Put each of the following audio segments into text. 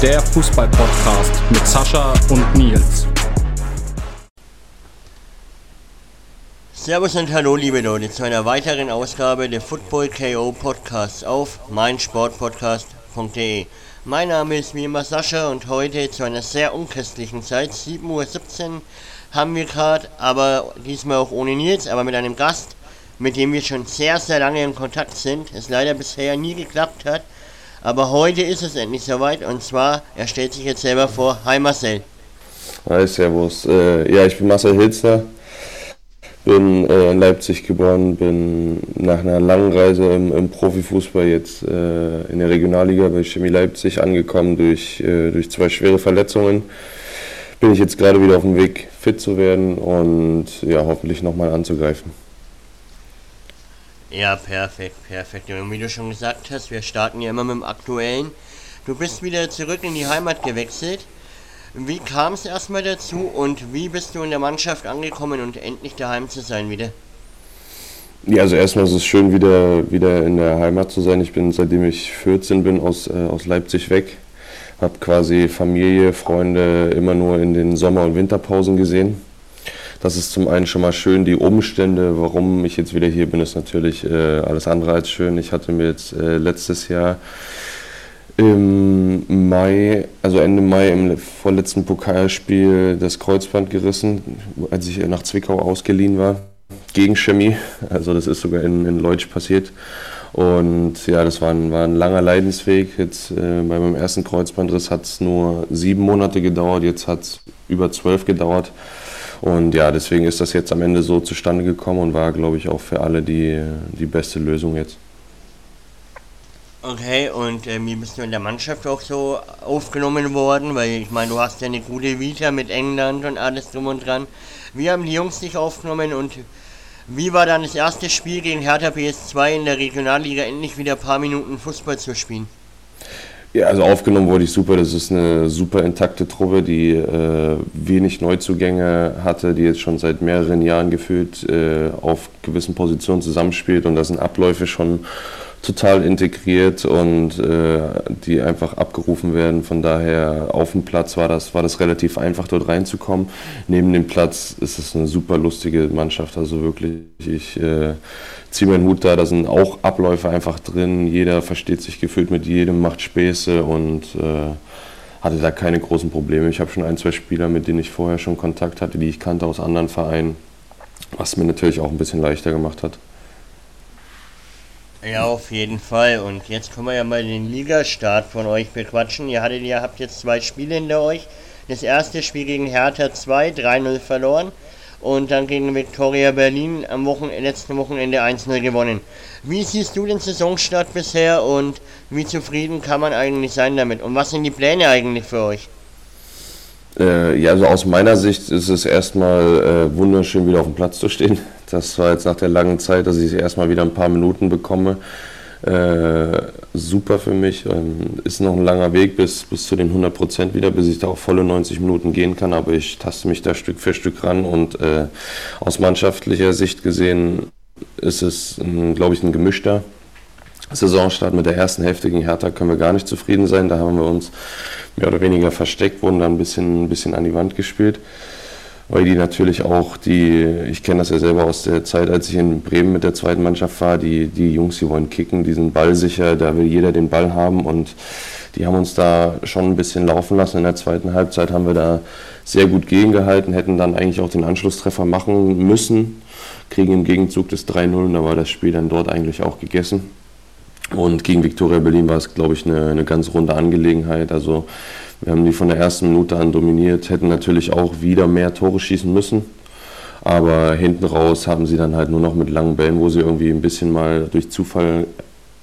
Der Fußball-Podcast mit Sascha und Nils. Servus und hallo liebe Leute zu einer weiteren Ausgabe der Football KO Podcasts auf meinsportpodcast.de. Mein Name ist wie immer Sascha und heute zu einer sehr unchristlichen Zeit, 7.17 Uhr haben wir gerade, aber diesmal auch ohne Nils, aber mit einem Gast, mit dem wir schon sehr, sehr lange in Kontakt sind, es leider bisher nie geklappt hat. Aber heute ist es endlich soweit und zwar, er stellt sich jetzt selber vor. Hi Marcel. Hi, Servus. Äh, ja, ich bin Marcel Hilzer, bin äh, in Leipzig geboren, bin nach einer langen Reise im, im Profifußball jetzt äh, in der Regionalliga bei Chemie Leipzig angekommen durch, äh, durch zwei schwere Verletzungen. Bin ich jetzt gerade wieder auf dem Weg, fit zu werden und ja, hoffentlich nochmal anzugreifen. Ja, perfekt, perfekt. Und wie du schon gesagt hast, wir starten ja immer mit dem Aktuellen. Du bist wieder zurück in die Heimat gewechselt. Wie kam es erstmal dazu und wie bist du in der Mannschaft angekommen und endlich daheim zu sein wieder? Ja, also erstmal ist es schön, wieder, wieder in der Heimat zu sein. Ich bin, seitdem ich 14 bin, aus, äh, aus Leipzig weg. Habe quasi Familie, Freunde immer nur in den Sommer- und Winterpausen gesehen. Das ist zum einen schon mal schön. Die Umstände, warum ich jetzt wieder hier bin, ist natürlich äh, alles andere als schön. Ich hatte mir jetzt äh, letztes Jahr im Mai, also Ende Mai im vorletzten Pokalspiel das Kreuzband gerissen, als ich nach Zwickau ausgeliehen war, gegen Chemie. Also das ist sogar in, in Leutsch passiert. Und ja, das war ein, war ein langer Leidensweg. Jetzt äh, bei meinem ersten Kreuzbandriss hat es nur sieben Monate gedauert, jetzt hat es über zwölf gedauert. Und ja, deswegen ist das jetzt am Ende so zustande gekommen und war, glaube ich, auch für alle die, die beste Lösung jetzt. Okay, und äh, wie bist du in der Mannschaft auch so aufgenommen worden? Weil ich meine, du hast ja eine gute Vita mit England und alles drum und dran. Wie haben die Jungs dich aufgenommen und wie war dann das erste Spiel gegen Hertha PS2 in der Regionalliga endlich wieder ein paar Minuten Fußball zu spielen? Ja, also aufgenommen wurde ich super. Das ist eine super intakte Truppe, die äh, wenig Neuzugänge hatte, die jetzt schon seit mehreren Jahren gefühlt äh, auf gewissen Positionen zusammenspielt und da sind Abläufe schon total integriert und äh, die einfach abgerufen werden. Von daher auf dem Platz war das, war das relativ einfach dort reinzukommen. Neben dem Platz ist es eine super lustige Mannschaft. Also wirklich, ich äh, ziehe meinen Hut da, da sind auch Abläufe einfach drin. Jeder versteht sich gefühlt mit jedem, macht Späße und äh, hatte da keine großen Probleme. Ich habe schon ein, zwei Spieler, mit denen ich vorher schon Kontakt hatte, die ich kannte aus anderen Vereinen, was mir natürlich auch ein bisschen leichter gemacht hat. Ja, auf jeden Fall. Und jetzt können wir ja mal den Ligastart von euch bequatschen. Ihr hattet, ihr habt jetzt zwei Spiele hinter euch. Das erste Spiel gegen Hertha 2, 3-0 verloren. Und dann gegen Viktoria Berlin am Wochen letzten Wochenende 1-0 gewonnen. Wie siehst du den Saisonstart bisher und wie zufrieden kann man eigentlich sein damit? Und was sind die Pläne eigentlich für euch? Äh, ja, also aus meiner Sicht ist es erstmal äh, wunderschön, wieder auf dem Platz zu stehen. Das war jetzt nach der langen Zeit, dass ich erstmal wieder ein paar Minuten bekomme. Äh, super für mich. Ähm, ist noch ein langer Weg bis, bis zu den 100 Prozent wieder, bis ich da auch volle 90 Minuten gehen kann. Aber ich taste mich da Stück für Stück ran und äh, aus mannschaftlicher Sicht gesehen ist es, glaube ich, ein gemischter Saisonstart mit der ersten Hälfte gegen Hertha können wir gar nicht zufrieden sein. Da haben wir uns mehr oder weniger versteckt, wurden dann ein bisschen, ein bisschen an die Wand gespielt. Weil die natürlich auch, die, ich kenne das ja selber aus der Zeit, als ich in Bremen mit der zweiten Mannschaft war, die, die Jungs, die wollen kicken, die sind ballsicher, da will jeder den Ball haben und die haben uns da schon ein bisschen laufen lassen. In der zweiten Halbzeit haben wir da sehr gut gegengehalten, hätten dann eigentlich auch den Anschlusstreffer machen müssen, kriegen im Gegenzug das 3-0 und da war das Spiel dann dort eigentlich auch gegessen. Und gegen Viktoria Berlin war es, glaube ich, eine, eine ganz runde Angelegenheit. Also wir haben die von der ersten Minute an dominiert, hätten natürlich auch wieder mehr Tore schießen müssen. Aber hinten raus haben sie dann halt nur noch mit langen Bällen, wo sie irgendwie ein bisschen mal durch Zufall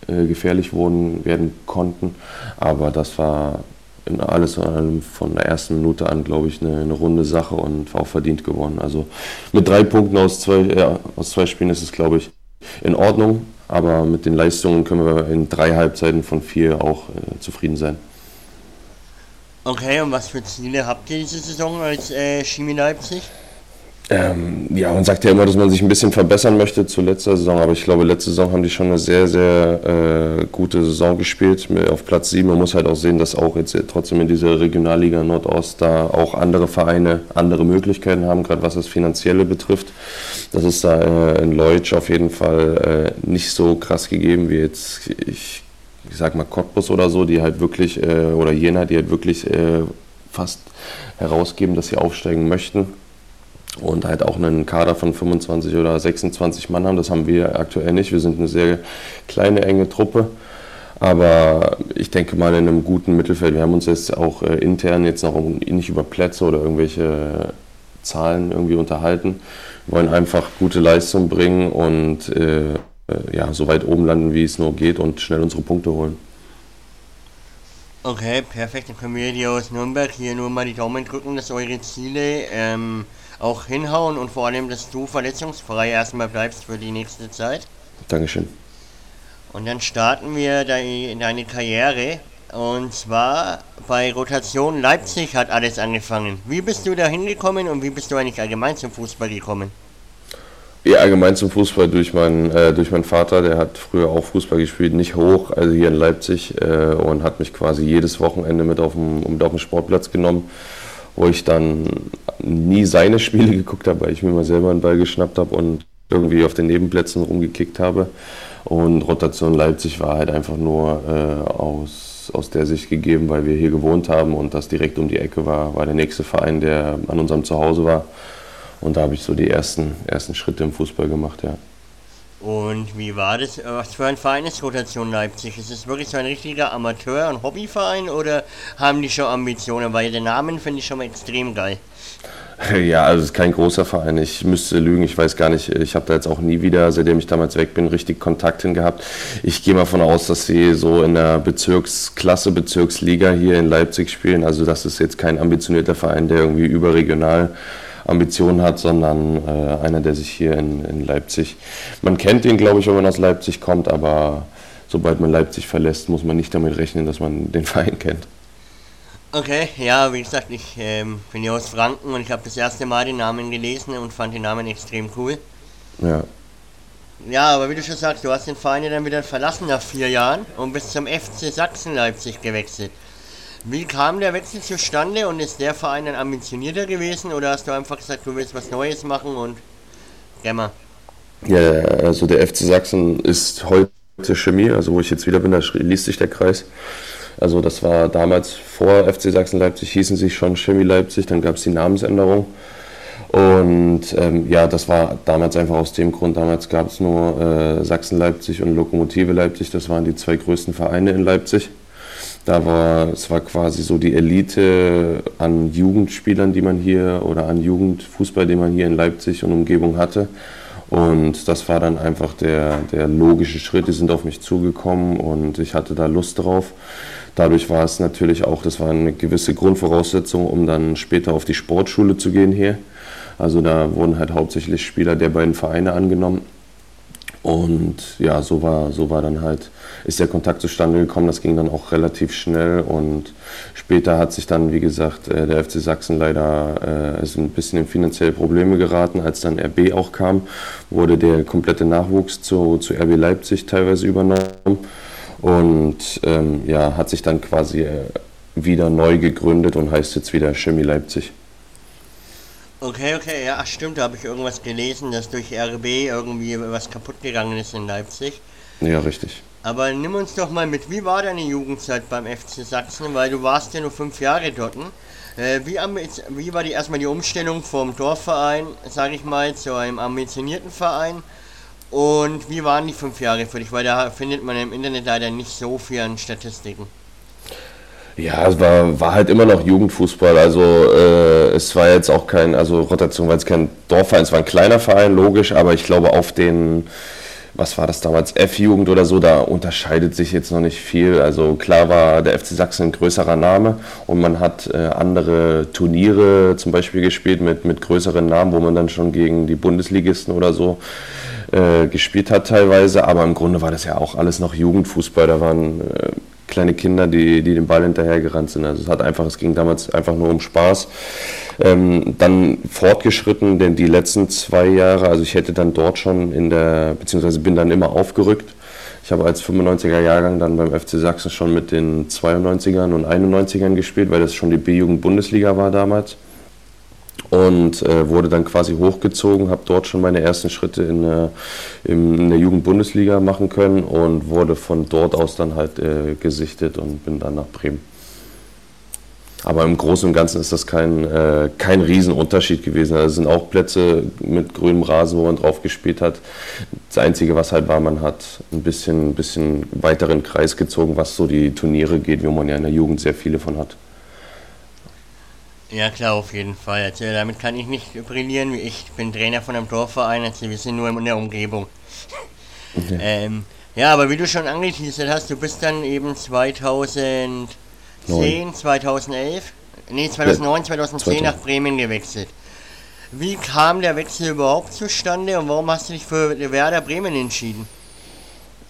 äh, gefährlich wurden, werden konnten. Aber das war in alles von der ersten Minute an, glaube ich, eine, eine, runde Sache und auch verdient gewonnen. Also mit drei Punkten aus zwei, äh, aus zwei Spielen ist es, glaube ich, in Ordnung. Aber mit den Leistungen können wir in drei Halbzeiten von vier auch äh, zufrieden sein. Okay, und was für Ziele habt ihr diese Saison als äh, Chemie Leipzig? Ähm, ja, man sagt ja immer, dass man sich ein bisschen verbessern möchte zu letzter Saison, aber ich glaube, letzte Saison haben die schon eine sehr, sehr äh, gute Saison gespielt auf Platz 7. Man muss halt auch sehen, dass auch jetzt trotzdem in dieser Regionalliga Nordost da auch andere Vereine andere Möglichkeiten haben, gerade was das Finanzielle betrifft. Das ist da äh, in Leutsch auf jeden Fall äh, nicht so krass gegeben wie jetzt, ich, ich sag mal Cottbus oder so, die halt wirklich, äh, oder Jena, die halt wirklich äh, fast herausgeben, dass sie aufsteigen möchten und halt auch einen Kader von 25 oder 26 Mann haben. Das haben wir aktuell nicht. Wir sind eine sehr kleine, enge Truppe. Aber ich denke mal in einem guten Mittelfeld. Wir haben uns jetzt auch äh, intern jetzt noch nicht über Plätze oder irgendwelche Zahlen irgendwie unterhalten. Wir wollen einfach gute Leistung bringen und äh, ja, so weit oben landen, wie es nur geht und schnell unsere Punkte holen. Okay, perfekt. Dann können wir dir aus Nürnberg hier nur mal die Daumen drücken, dass eure Ziele ähm, auch hinhauen und vor allem, dass du verletzungsfrei erstmal bleibst für die nächste Zeit. Dankeschön. Und dann starten wir in deine Karriere. Und zwar bei Rotation Leipzig hat alles angefangen. Wie bist du da hingekommen und wie bist du eigentlich allgemein zum Fußball gekommen? Ja, allgemein zum Fußball durch meinen, äh, durch meinen Vater, der hat früher auch Fußball gespielt, nicht hoch, also hier in Leipzig äh, und hat mich quasi jedes Wochenende mit auf dem, mit auf dem Sportplatz genommen wo ich dann nie seine Spiele geguckt habe, weil ich mir mal selber einen Ball geschnappt habe und irgendwie auf den Nebenplätzen rumgekickt habe. Und Rotation Leipzig war halt einfach nur äh, aus, aus der Sicht gegeben, weil wir hier gewohnt haben und das direkt um die Ecke war, war der nächste Verein, der an unserem Zuhause war. Und da habe ich so die ersten, ersten Schritte im Fußball gemacht, ja. Und wie war das? Was für ein Verein ist Rotation Leipzig? Ist es wirklich so ein richtiger Amateur- und Hobbyverein oder haben die schon Ambitionen? Weil den Namen finde ich schon mal extrem geil. Ja, also es ist kein großer Verein. Ich müsste lügen, ich weiß gar nicht. Ich habe da jetzt auch nie wieder, seitdem ich damals weg bin, richtig Kontakt hin gehabt. Ich gehe mal davon aus, dass sie so in der Bezirksklasse, Bezirksliga hier in Leipzig spielen. Also das ist jetzt kein ambitionierter Verein, der irgendwie überregional Ambitionen hat, sondern äh, einer, der sich hier in, in Leipzig, man kennt ihn, glaube ich, wenn man aus Leipzig kommt, aber sobald man Leipzig verlässt, muss man nicht damit rechnen, dass man den Verein kennt. Okay, ja, wie gesagt, ich ähm, bin ja aus Franken und ich habe das erste Mal den Namen gelesen und fand den Namen extrem cool. Ja. Ja, aber wie du schon sagst, du hast den Verein ja dann wieder verlassen nach vier Jahren und bist zum FC Sachsen Leipzig gewechselt. Wie kam der Wechsel zustande und ist der Verein dann ambitionierter gewesen oder hast du einfach gesagt, du willst was Neues machen und Gemma? Ja, also der FC Sachsen ist heute Chemie, also wo ich jetzt wieder bin, da liest sich der Kreis. Also das war damals vor FC Sachsen Leipzig, hießen sich schon Chemie Leipzig, dann gab es die Namensänderung. Und ähm, ja, das war damals einfach aus dem Grund, damals gab es nur äh, Sachsen Leipzig und Lokomotive Leipzig, das waren die zwei größten Vereine in Leipzig. Da war, es war quasi so die Elite an Jugendspielern, die man hier, oder an Jugendfußball, den man hier in Leipzig und Umgebung hatte. Und das war dann einfach der, der logische Schritt. Die sind auf mich zugekommen und ich hatte da Lust drauf. Dadurch war es natürlich auch, das war eine gewisse Grundvoraussetzung, um dann später auf die Sportschule zu gehen hier. Also da wurden halt hauptsächlich Spieler der beiden Vereine angenommen. Und ja, so war, so war dann halt, ist der Kontakt zustande gekommen. Das ging dann auch relativ schnell und später hat sich dann, wie gesagt, äh, der FC Sachsen leider äh, ist ein bisschen in finanzielle Probleme geraten. Als dann RB auch kam, wurde der komplette Nachwuchs zu, zu RB Leipzig teilweise übernommen und ähm, ja, hat sich dann quasi äh, wieder neu gegründet und heißt jetzt wieder Chemie Leipzig. Okay, okay, ja, stimmt, da habe ich irgendwas gelesen, dass durch RB irgendwie was kaputt gegangen ist in Leipzig. Ja, richtig. Aber nimm uns doch mal mit, wie war deine Jugendzeit beim FC Sachsen, weil du warst ja nur fünf Jahre dort. Äh, wie, wie war die erstmal die Umstellung vom Dorfverein, sage ich mal, zu einem ambitionierten Verein? Und wie waren die fünf Jahre für dich? Weil da findet man im Internet leider nicht so viel an Statistiken. Ja, es war, war halt immer noch Jugendfußball. Also äh, es war jetzt auch kein, also Rotation war jetzt kein Dorfverein, es war ein kleiner Verein, logisch, aber ich glaube auf den, was war das damals, F-Jugend oder so, da unterscheidet sich jetzt noch nicht viel. Also klar war der FC Sachsen ein größerer Name und man hat äh, andere Turniere zum Beispiel gespielt mit, mit größeren Namen, wo man dann schon gegen die Bundesligisten oder so äh, gespielt hat teilweise, aber im Grunde war das ja auch alles noch Jugendfußball. Da waren äh, kleine Kinder, die, die den Ball hinterhergerannt sind. Also es hat einfach, es ging damals einfach nur um Spaß. Ähm, dann fortgeschritten, denn die letzten zwei Jahre, also ich hätte dann dort schon in der, beziehungsweise bin dann immer aufgerückt. Ich habe als 95er Jahrgang dann beim FC Sachsen schon mit den 92ern und 91ern gespielt, weil das schon die B-Jugend-Bundesliga war damals und äh, wurde dann quasi hochgezogen, habe dort schon meine ersten Schritte in, äh, in der Jugendbundesliga machen können und wurde von dort aus dann halt äh, gesichtet und bin dann nach Bremen. Aber im Großen und Ganzen ist das kein, äh, kein Riesenunterschied gewesen. Also es sind auch Plätze mit grünem Rasen, wo man drauf gespielt hat. Das Einzige, was halt war, man hat ein bisschen, bisschen weiteren Kreis gezogen, was so die Turniere geht, wo man ja in der Jugend sehr viele von hat. Ja klar, auf jeden Fall. Also, damit kann ich nicht brillieren. Ich bin Trainer von einem Dorfverein, also wir sind nur in der Umgebung. Ja, ähm, ja aber wie du schon angeteasert hast, du bist dann eben 2010, 9. 2011, nee 2009, 2010 nach Bremen gewechselt. Wie kam der Wechsel überhaupt zustande und warum hast du dich für Werder Bremen entschieden?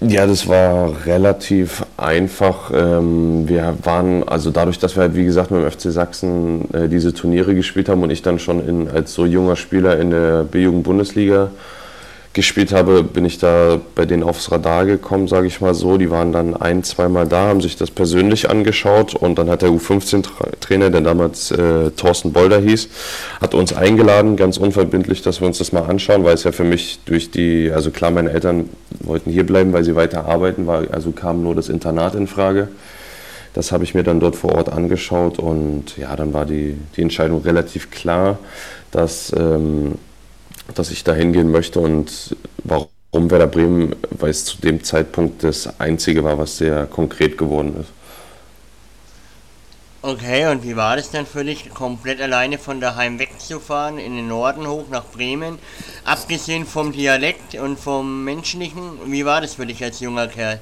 Ja, das war relativ einfach. Ähm, wir waren, also dadurch, dass wir halt, wie gesagt, mit dem FC Sachsen äh, diese Turniere gespielt haben und ich dann schon in, als so junger Spieler in der B-Jugend-Bundesliga gespielt habe, bin ich da bei denen aufs Radar gekommen, sage ich mal so. Die waren dann ein, zweimal da, haben sich das persönlich angeschaut und dann hat der U15-Trainer, der damals äh, Thorsten Bolder hieß, hat uns eingeladen, ganz unverbindlich, dass wir uns das mal anschauen, weil es ja für mich durch die, also klar, meine Eltern wollten hier bleiben, weil sie weiter arbeiten, war, also kam nur das Internat in Frage. Das habe ich mir dann dort vor Ort angeschaut und ja, dann war die, die Entscheidung relativ klar, dass ähm, dass ich da hingehen möchte und warum Werder Bremen, weil es zu dem Zeitpunkt das Einzige war, was sehr konkret geworden ist. Okay, und wie war das denn für dich, komplett alleine von daheim wegzufahren, in den Norden hoch nach Bremen? Abgesehen vom Dialekt und vom Menschlichen, wie war das für dich als junger Kerl?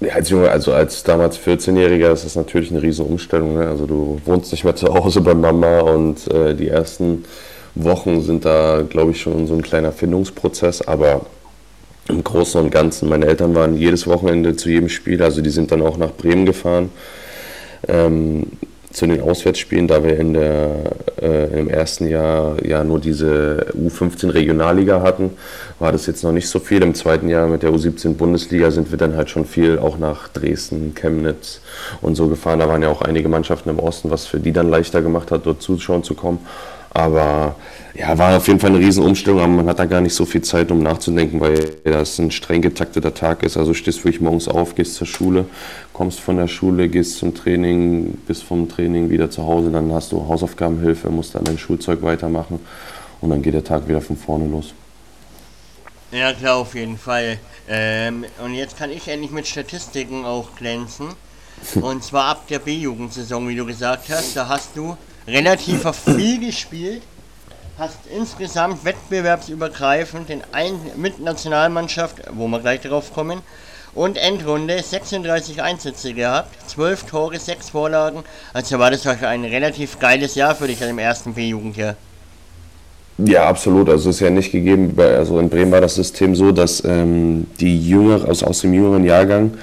Ja, als Junge, also als damals 14-Jähriger ist das natürlich eine riesen Umstellung. Ne? Also du wohnst nicht mehr zu Hause bei Mama und äh, die ersten Wochen sind da, glaube ich, schon so ein kleiner Findungsprozess, aber im Großen und Ganzen, meine Eltern waren jedes Wochenende zu jedem Spiel, also die sind dann auch nach Bremen gefahren. Ähm, zu den Auswärtsspielen, da wir in der, äh, im ersten Jahr ja nur diese U15 Regionalliga hatten, war das jetzt noch nicht so viel. Im zweiten Jahr mit der U17 Bundesliga sind wir dann halt schon viel auch nach Dresden, Chemnitz und so gefahren. Da waren ja auch einige Mannschaften im Osten, was für die dann leichter gemacht hat, dort zuschauen zu kommen. Aber ja, war auf jeden Fall eine Riesenumstellung, aber man hat da gar nicht so viel Zeit, um nachzudenken, weil das ein streng getakteter Tag ist. Also stehst wirklich morgens auf, gehst zur Schule, kommst von der Schule, gehst zum Training, bist vom Training wieder zu Hause, dann hast du Hausaufgabenhilfe, musst dann dein Schulzeug weitermachen und dann geht der Tag wieder von vorne los. Ja, klar, auf jeden Fall. Ähm, und jetzt kann ich endlich mit Statistiken auch glänzen. Und zwar ab der B-Jugendsaison, wie du gesagt hast, da hast du relativ viel gespielt, hast insgesamt wettbewerbsübergreifend den ein mit Nationalmannschaft, wo wir gleich drauf kommen, und Endrunde 36 Einsätze gehabt, 12 Tore, 6 Vorlagen. Also war das ein relativ geiles Jahr für dich im ersten B-Jugendjahr. Ja, absolut. Also es ist ja nicht gegeben, also in Bremen war das System so, dass ähm, die Jüngere, also aus dem jüngeren Jahrgang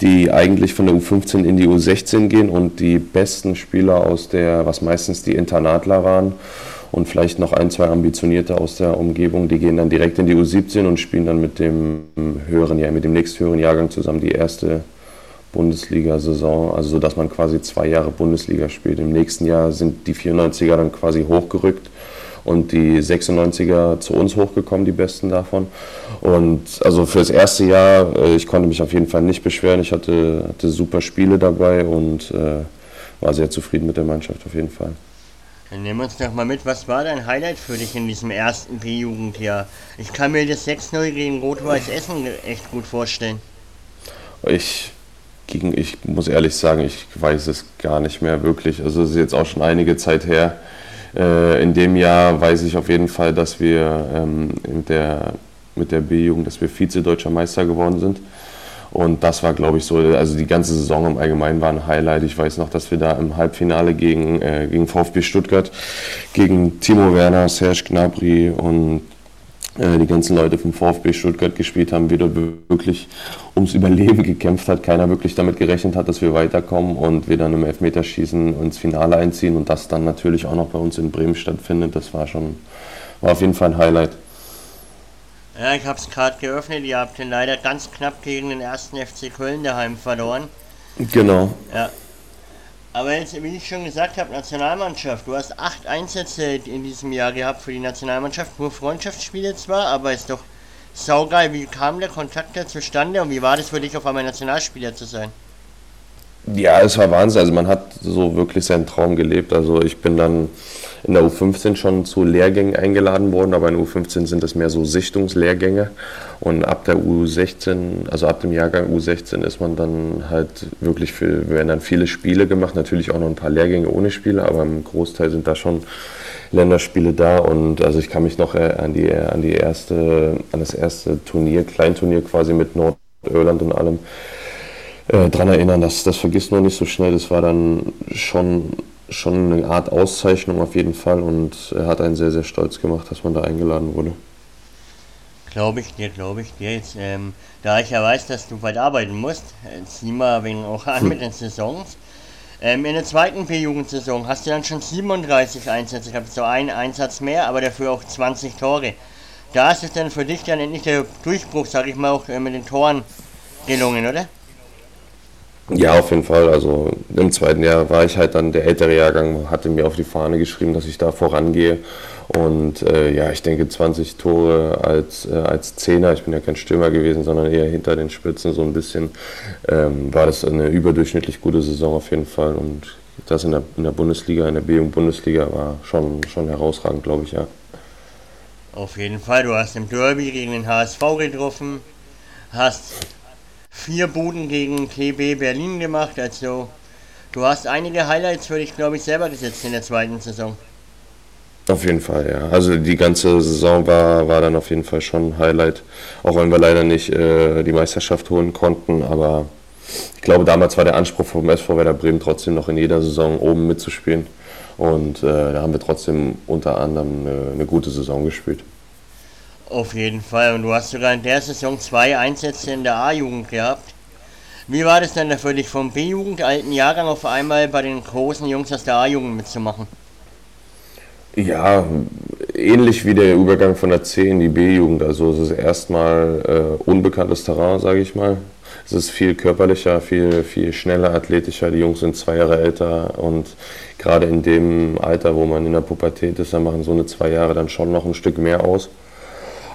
die eigentlich von der U15 in die U16 gehen und die besten Spieler aus der, was meistens die Internatler waren und vielleicht noch ein, zwei Ambitionierte aus der Umgebung, die gehen dann direkt in die U17 und spielen dann mit dem höheren Jahr, mit dem nächsthöheren Jahrgang zusammen die erste Bundesliga-Saison, also so dass man quasi zwei Jahre Bundesliga spielt. Im nächsten Jahr sind die 94er dann quasi hochgerückt und die 96er zu uns hochgekommen, die besten davon. Und also für das erste Jahr, äh, ich konnte mich auf jeden Fall nicht beschweren. Ich hatte, hatte super Spiele dabei und äh, war sehr zufrieden mit der Mannschaft auf jeden Fall. Dann nehmen wir uns doch mal mit, was war dein Highlight für dich in diesem ersten B-Jugendjahr? Ich kann mir das 6-0 gegen Rot-Weiß Essen echt gut vorstellen. Ich, gegen, ich muss ehrlich sagen, ich weiß es gar nicht mehr wirklich. Also es ist jetzt auch schon einige Zeit her. Äh, in dem Jahr weiß ich auf jeden Fall, dass wir ähm, mit der, mit der B-Jugend, dass wir Vize-Deutscher Meister geworden sind. Und das war, glaube ich, so, also die ganze Saison im Allgemeinen war ein Highlight. Ich weiß noch, dass wir da im Halbfinale gegen, äh, gegen VfB Stuttgart, gegen Timo Werner, Serge Gnabry und die ganzen Leute vom VfB Stuttgart gespielt haben, wir dort wirklich ums Überleben gekämpft hat, keiner wirklich damit gerechnet hat, dass wir weiterkommen und wir dann im Elfmeterschießen ins Finale einziehen und das dann natürlich auch noch bei uns in Bremen stattfindet. Das war schon, war auf jeden Fall ein Highlight. Ja, ich habe es gerade geöffnet. Ihr habt den leider ganz knapp gegen den ersten FC Köln daheim verloren. Genau. Ja, aber jetzt, wie ich schon gesagt habe, Nationalmannschaft. Du hast acht Einsätze in diesem Jahr gehabt für die Nationalmannschaft. Nur Freundschaftsspiele zwar, aber ist doch saugeil. Wie kam der Kontakt da zustande und wie war das für dich, auf einmal Nationalspieler zu sein? Ja, es war Wahnsinn. Also man hat so wirklich seinen Traum gelebt. Also ich bin dann in der U15 schon zu Lehrgängen eingeladen worden, aber in der U15 sind das mehr so Sichtungslehrgänge. Und ab der U16, also ab dem Jahrgang U16 ist man dann halt wirklich für, werden dann viele Spiele gemacht, natürlich auch noch ein paar Lehrgänge ohne Spiele, aber im Großteil sind da schon Länderspiele da und also ich kann mich noch äh, an die, an die erste, an das erste Turnier, Kleinturnier quasi mit Nordirland und allem äh, dran erinnern, dass das vergisst man nicht so schnell. Das war dann schon, schon eine Art Auszeichnung auf jeden Fall und er hat einen sehr, sehr stolz gemacht, dass man da eingeladen wurde. Glaube ich dir, glaube ich dir. Jetzt, ähm, da ich ja weiß, dass du bald arbeiten musst, äh, zieh mal wegen auch an mit den Saisons. Ähm, in der zweiten B-Jugendsaison hast du dann schon 37 Einsätze gehabt, so ein Einsatz mehr, aber dafür auch 20 Tore. Da ist es dann für dich dann endlich der Durchbruch, sag ich mal, auch äh, mit den Toren gelungen, oder? Ja, auf jeden Fall. Also im zweiten Jahr war ich halt dann der ältere Jahrgang, hatte mir auf die Fahne geschrieben, dass ich da vorangehe. Und äh, ja, ich denke 20 Tore als, äh, als Zehner, ich bin ja kein Stürmer gewesen, sondern eher hinter den Spitzen so ein bisschen, ähm, war das eine überdurchschnittlich gute Saison auf jeden Fall. Und das in der, in der Bundesliga, in der B-Bundesliga war schon, schon herausragend, glaube ich, ja. Auf jeden Fall, du hast im Derby gegen den HSV getroffen, hast vier Buden gegen TB Berlin gemacht. Also du hast einige Highlights für dich, glaube ich, selber gesetzt in der zweiten Saison. Auf jeden Fall, ja. Also die ganze Saison war, war dann auf jeden Fall schon ein Highlight, auch wenn wir leider nicht äh, die Meisterschaft holen konnten. Aber ich glaube, damals war der Anspruch vom SV Werder Bremen trotzdem noch in jeder Saison oben mitzuspielen. Und äh, da haben wir trotzdem unter anderem eine, eine gute Saison gespielt. Auf jeden Fall. Und du hast sogar in der Saison zwei Einsätze in der A-Jugend gehabt. Wie war das denn für dich vom B-Jugend, alten Jahrgang, auf einmal bei den großen Jungs aus der A-Jugend mitzumachen? Ja, ähnlich wie der Übergang von der C in die B-Jugend. Also es ist erstmal äh, unbekanntes Terrain, sage ich mal. Es ist viel körperlicher, viel, viel schneller, athletischer. Die Jungs sind zwei Jahre älter und gerade in dem Alter, wo man in der Pubertät ist, da machen so eine zwei Jahre dann schon noch ein Stück mehr aus.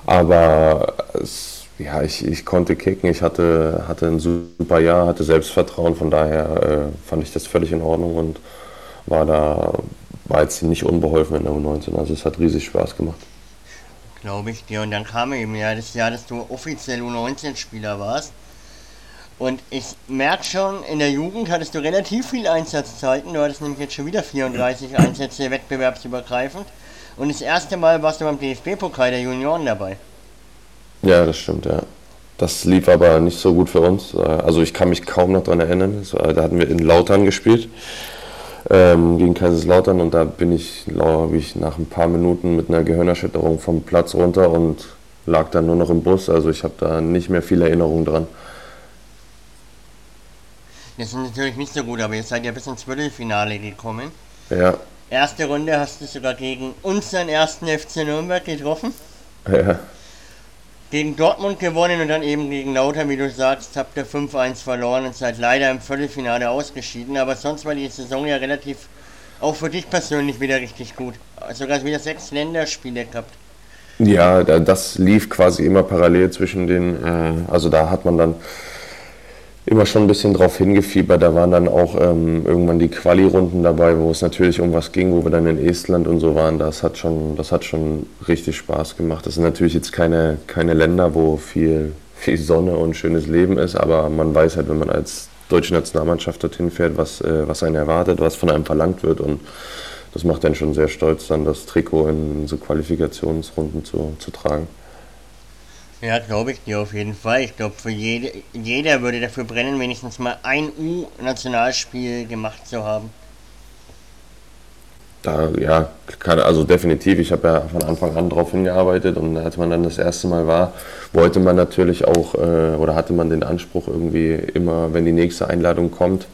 Aber es, ja, ich, ich konnte kicken, ich hatte, hatte ein super Jahr, hatte Selbstvertrauen, von daher äh, fand ich das völlig in Ordnung und war da war jetzt nicht unbeholfen in der U19. Also es hat riesig Spaß gemacht. Glaube ich dir. Und dann kam eben ja das Jahr, dass du offiziell U19-Spieler warst. Und ich merke schon, in der Jugend hattest du relativ viel Einsatzzeiten. Du hattest nämlich jetzt schon wieder 34 Einsätze wettbewerbsübergreifend. Und das erste Mal warst du beim DFB-Pokal der Junioren dabei. Ja, das stimmt, ja. Das lief aber nicht so gut für uns. Also ich kann mich kaum noch daran erinnern. Da hatten wir in Lautern gespielt ähm, gegen Kaiserslautern und da bin ich, glaube ich, nach ein paar Minuten mit einer Gehirnerschütterung vom Platz runter und lag dann nur noch im Bus. Also ich habe da nicht mehr viel Erinnerung dran. Das ist natürlich nicht so gut, aber ihr seid ja bis ins Viertelfinale gekommen. Ja. Erste Runde hast du sogar gegen unseren ersten FC Nürnberg getroffen. Ja. Gegen Dortmund gewonnen und dann eben gegen Lauter, wie du sagst, habt ihr 5-1 verloren und seid leider im Viertelfinale ausgeschieden. Aber sonst war die Saison ja relativ, auch für dich persönlich, wieder richtig gut. Sogar wieder sechs Länderspiele gehabt. Ja, das lief quasi immer parallel zwischen den, äh, also da hat man dann immer schon ein bisschen drauf hingefiebert. Da waren dann auch ähm, irgendwann die Quali-Runden dabei, wo es natürlich um was ging, wo wir dann in Estland und so waren. Das hat schon, das hat schon richtig Spaß gemacht. Das sind natürlich jetzt keine, keine Länder, wo viel, viel Sonne und schönes Leben ist, aber man weiß halt, wenn man als deutsche Nationalmannschaft dorthin fährt, was, äh, was einen erwartet, was von einem verlangt wird und das macht einen schon sehr stolz, dann das Trikot in so Qualifikationsrunden zu, zu tragen. Ja, glaube ich dir auf jeden Fall. Ich glaube, für jede, jeder würde dafür brennen, wenigstens mal ein U-Nationalspiel gemacht zu haben. Da, ja, kann, also definitiv. Ich habe ja von Anfang an darauf hingearbeitet und als man dann das erste Mal war, wollte man natürlich auch äh, oder hatte man den Anspruch irgendwie immer, wenn die nächste Einladung kommt,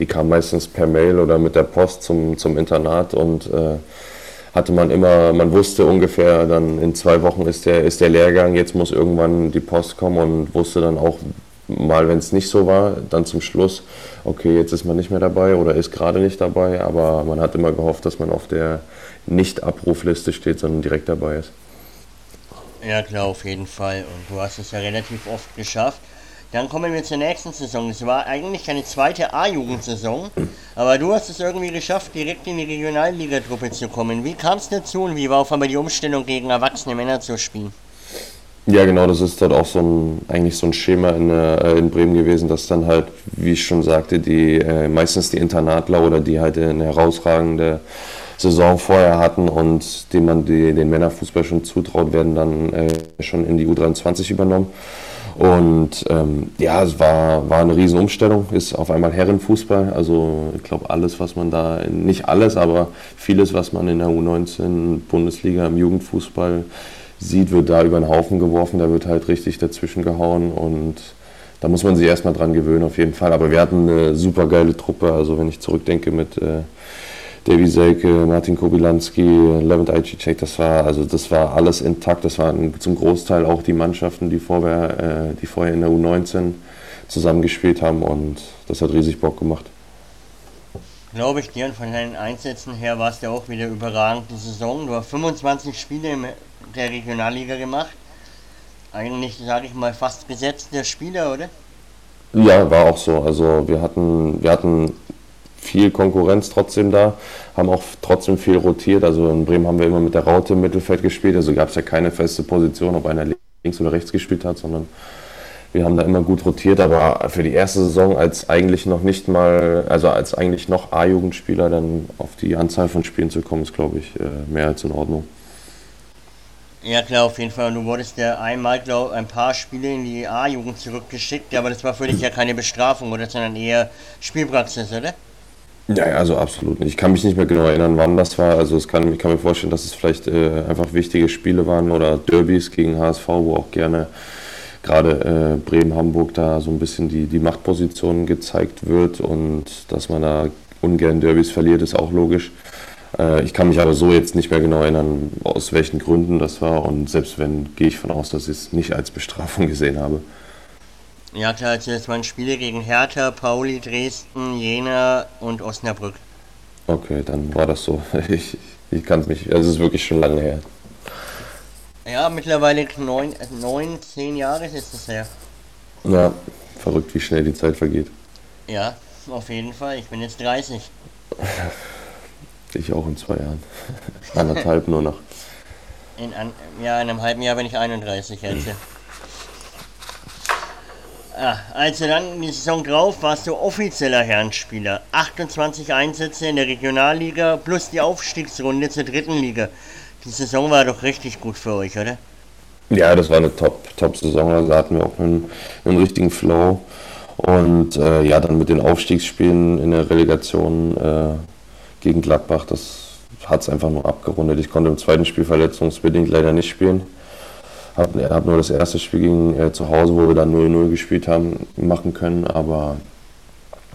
die kam meistens per Mail oder mit der Post zum, zum Internat und äh, hatte man immer, man wusste ungefähr, dann in zwei Wochen ist der, ist der Lehrgang, jetzt muss irgendwann die Post kommen und wusste dann auch mal, wenn es nicht so war, dann zum Schluss, okay, jetzt ist man nicht mehr dabei oder ist gerade nicht dabei, aber man hat immer gehofft, dass man auf der Nicht-Abrufliste steht, sondern direkt dabei ist. Ja, klar, auf jeden Fall. Und du hast es ja relativ oft geschafft. Dann kommen wir zur nächsten Saison. Es war eigentlich eine zweite A-Jugendsaison, aber du hast es irgendwie geschafft, direkt in die Regionalligatruppe zu kommen. Wie kam es dazu und wie war auf einmal die Umstellung gegen erwachsene Männer zu spielen? Ja, genau, das ist halt auch so ein, eigentlich so ein Schema in, äh, in Bremen gewesen, dass dann halt, wie ich schon sagte, die äh, meistens die Internatler oder die halt eine herausragende Saison vorher hatten und denen man die, den Männerfußball schon zutraut, werden dann äh, schon in die U23 übernommen. Und ähm, ja, es war, war eine Riesenumstellung, ist auf einmal Herrenfußball. Also ich glaube, alles, was man da, nicht alles, aber vieles, was man in der U19 Bundesliga im Jugendfußball sieht, wird da über den Haufen geworfen, da wird halt richtig dazwischen gehauen und da muss man sich erstmal dran gewöhnen auf jeden Fall. Aber wir hatten eine super geile Truppe, also wenn ich zurückdenke mit äh, Davy Selke, Martin Kobilanski, Levent Ajicek, das war, also das war alles intakt, das waren zum Großteil auch die Mannschaften, die vorher, äh, die vorher in der U19 zusammengespielt haben und das hat riesig Bock gemacht. Glaube ich dir, und von deinen Einsätzen her war es ja auch wieder überragend die Saison. Du hast 25 Spiele im der Regionalliga gemacht. Eigentlich, sage ich mal, fast gesetzter Spieler, oder? Ja, war auch so. Also wir hatten, wir hatten viel Konkurrenz trotzdem da, haben auch trotzdem viel rotiert. Also in Bremen haben wir immer mit der Raute im Mittelfeld gespielt, also gab es ja keine feste Position, ob einer links oder rechts gespielt hat, sondern wir haben da immer gut rotiert, aber für die erste Saison als eigentlich noch nicht mal, also als eigentlich noch A-Jugendspieler dann auf die Anzahl von Spielen zu kommen, ist glaube ich äh, mehr als in Ordnung. Ja klar, auf jeden Fall. Du wurdest ja einmal, glaube ein paar Spiele in die A-Jugend zurückgeschickt, aber das war für dich ja keine Bestrafung, oder? Sondern eher Spielpraxis, oder? Ja, also absolut nicht. Ich kann mich nicht mehr genau erinnern, wann das war. Also es kann, ich kann mir vorstellen, dass es vielleicht äh, einfach wichtige Spiele waren oder Derbys gegen HSV, wo auch gerne gerade äh, Bremen-Hamburg da so ein bisschen die, die Machtposition gezeigt wird und dass man da ungern Derbys verliert, ist auch logisch. Äh, ich kann mich aber so jetzt nicht mehr genau erinnern, aus welchen Gründen das war. Und selbst wenn, gehe ich von aus, dass ich es nicht als Bestrafung gesehen habe. Ja klar, also das waren Spiele gegen Hertha, Pauli, Dresden, Jena und Osnabrück. Okay, dann war das so. Ich, ich kann es mich, also es ist wirklich schon lange her. Ja, mittlerweile neun, neun, zehn Jahre ist es her. Ja, verrückt, wie schnell die Zeit vergeht. Ja, auf jeden Fall. Ich bin jetzt 30. Ich auch in zwei Jahren. Anderthalb nur noch. In an, ja, in einem halben Jahr bin ich 31 jetzt. Ah, also dann die Saison drauf warst du offizieller Herrenspieler. 28 Einsätze in der Regionalliga plus die Aufstiegsrunde zur dritten Liga. Die Saison war doch richtig gut für euch, oder? Ja, das war eine Top-Saison. Top also hatten wir auch einen, einen richtigen Flow. Und äh, ja, dann mit den Aufstiegsspielen in der Relegation äh, gegen Gladbach. Das hat es einfach nur abgerundet. Ich konnte im zweiten Spiel verletzungsbedingt leider nicht spielen. Habe hab nur das erste Spiel gegen äh, zu Hause, wo wir dann 0-0 gespielt haben, machen können. Aber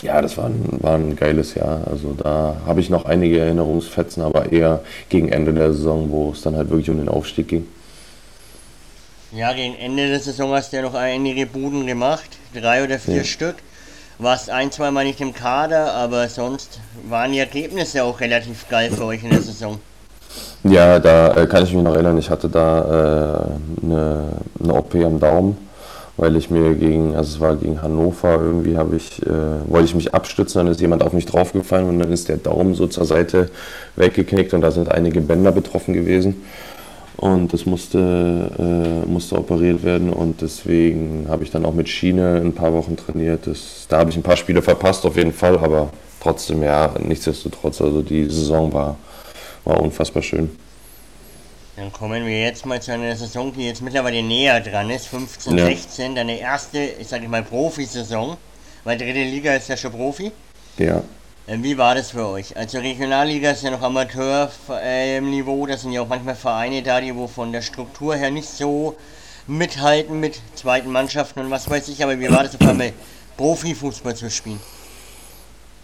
ja, das war ein, war ein geiles Jahr. Also da habe ich noch einige Erinnerungsfetzen, aber eher gegen Ende der Saison, wo es dann halt wirklich um den Aufstieg ging. Ja, gegen Ende der Saison hast du ja noch einige Buden gemacht, drei oder vier ja. Stück warst ein, zwei Mal nicht im Kader, aber sonst waren die Ergebnisse auch relativ geil für euch in der Saison. Ja, da äh, kann ich mich noch erinnern, ich hatte da äh, eine, eine OP am Daumen, weil ich mir gegen, also es war gegen Hannover, irgendwie habe ich, äh, wollte ich mich abstützen, dann ist jemand auf mich draufgefallen und dann ist der Daumen so zur Seite weggeknickt und da sind einige Bänder betroffen gewesen. Und das musste, äh, musste operiert werden und deswegen habe ich dann auch mit Schiene ein paar Wochen trainiert. Das, da habe ich ein paar Spiele verpasst auf jeden Fall, aber trotzdem, ja, nichtsdestotrotz, also die Saison war, war unfassbar schön. Dann kommen wir jetzt mal zu einer Saison, die jetzt mittlerweile näher dran ist, 15, ja. 16, deine erste, ich sage mal, Profisaison, weil dritte Liga ist ja schon Profi. Ja. Äh, wie war das für euch? Also Regionalliga ist ja noch Amateurniveau, das sind ja auch manchmal Vereine da, die wo von der Struktur her nicht so mithalten mit zweiten Mannschaften und was weiß ich, aber wie war das auf einmal Profifußball zu spielen?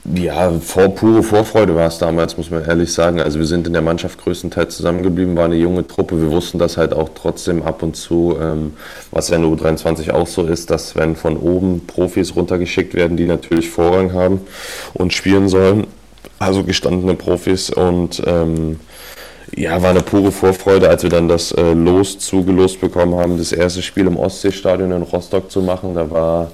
Ja, vor, pure Vorfreude war es damals, muss man ehrlich sagen. Also wir sind in der Mannschaft größtenteils zusammengeblieben, war eine junge Truppe. Wir wussten das halt auch trotzdem ab und zu, ähm, was ja in der U23 auch so ist, dass wenn von oben Profis runtergeschickt werden, die natürlich Vorrang haben und spielen sollen, also gestandene Profis und ähm, ja, war eine pure Vorfreude, als wir dann das äh, Los zugelost bekommen haben, das erste Spiel im Ostseestadion in Rostock zu machen. Da war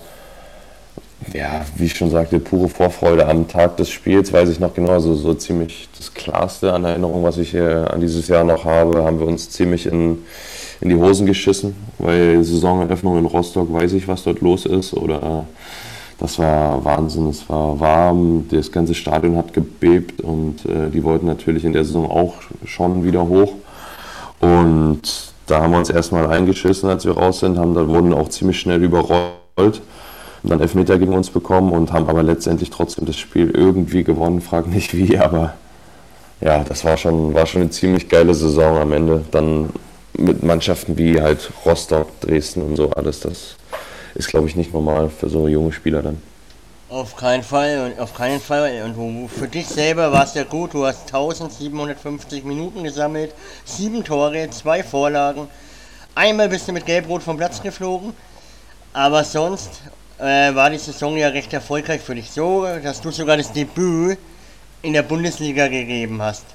ja, wie ich schon sagte, pure Vorfreude am Tag des Spiels, weiß ich noch genau, also so ziemlich das Klarste an Erinnerung, was ich hier an dieses Jahr noch habe, haben wir uns ziemlich in, in die Hosen geschissen, weil Saisoneröffnung in Rostock, weiß ich, was dort los ist oder das war Wahnsinn, es war warm, das ganze Stadion hat gebebt und äh, die wollten natürlich in der Saison auch schon wieder hoch. Und da haben wir uns erstmal eingeschissen, als wir raus sind, haben, da wurden auch ziemlich schnell überrollt und dann Elfmeter gegen uns bekommen und haben aber letztendlich trotzdem das Spiel irgendwie gewonnen, frag nicht wie, aber ja, das war schon, war schon eine ziemlich geile Saison am Ende. Dann mit Mannschaften wie halt Rostock, Dresden und so alles, das ist glaube ich nicht normal für so junge Spieler dann. Auf keinen Fall und auf keinen Fall. Und für dich selber war es ja gut. Du hast 1750 Minuten gesammelt, sieben Tore, zwei Vorlagen. Einmal bist du mit Gelbrot vom Platz geflogen. Aber sonst äh, war die Saison ja recht erfolgreich für dich. So, dass du sogar das Debüt in der Bundesliga gegeben hast.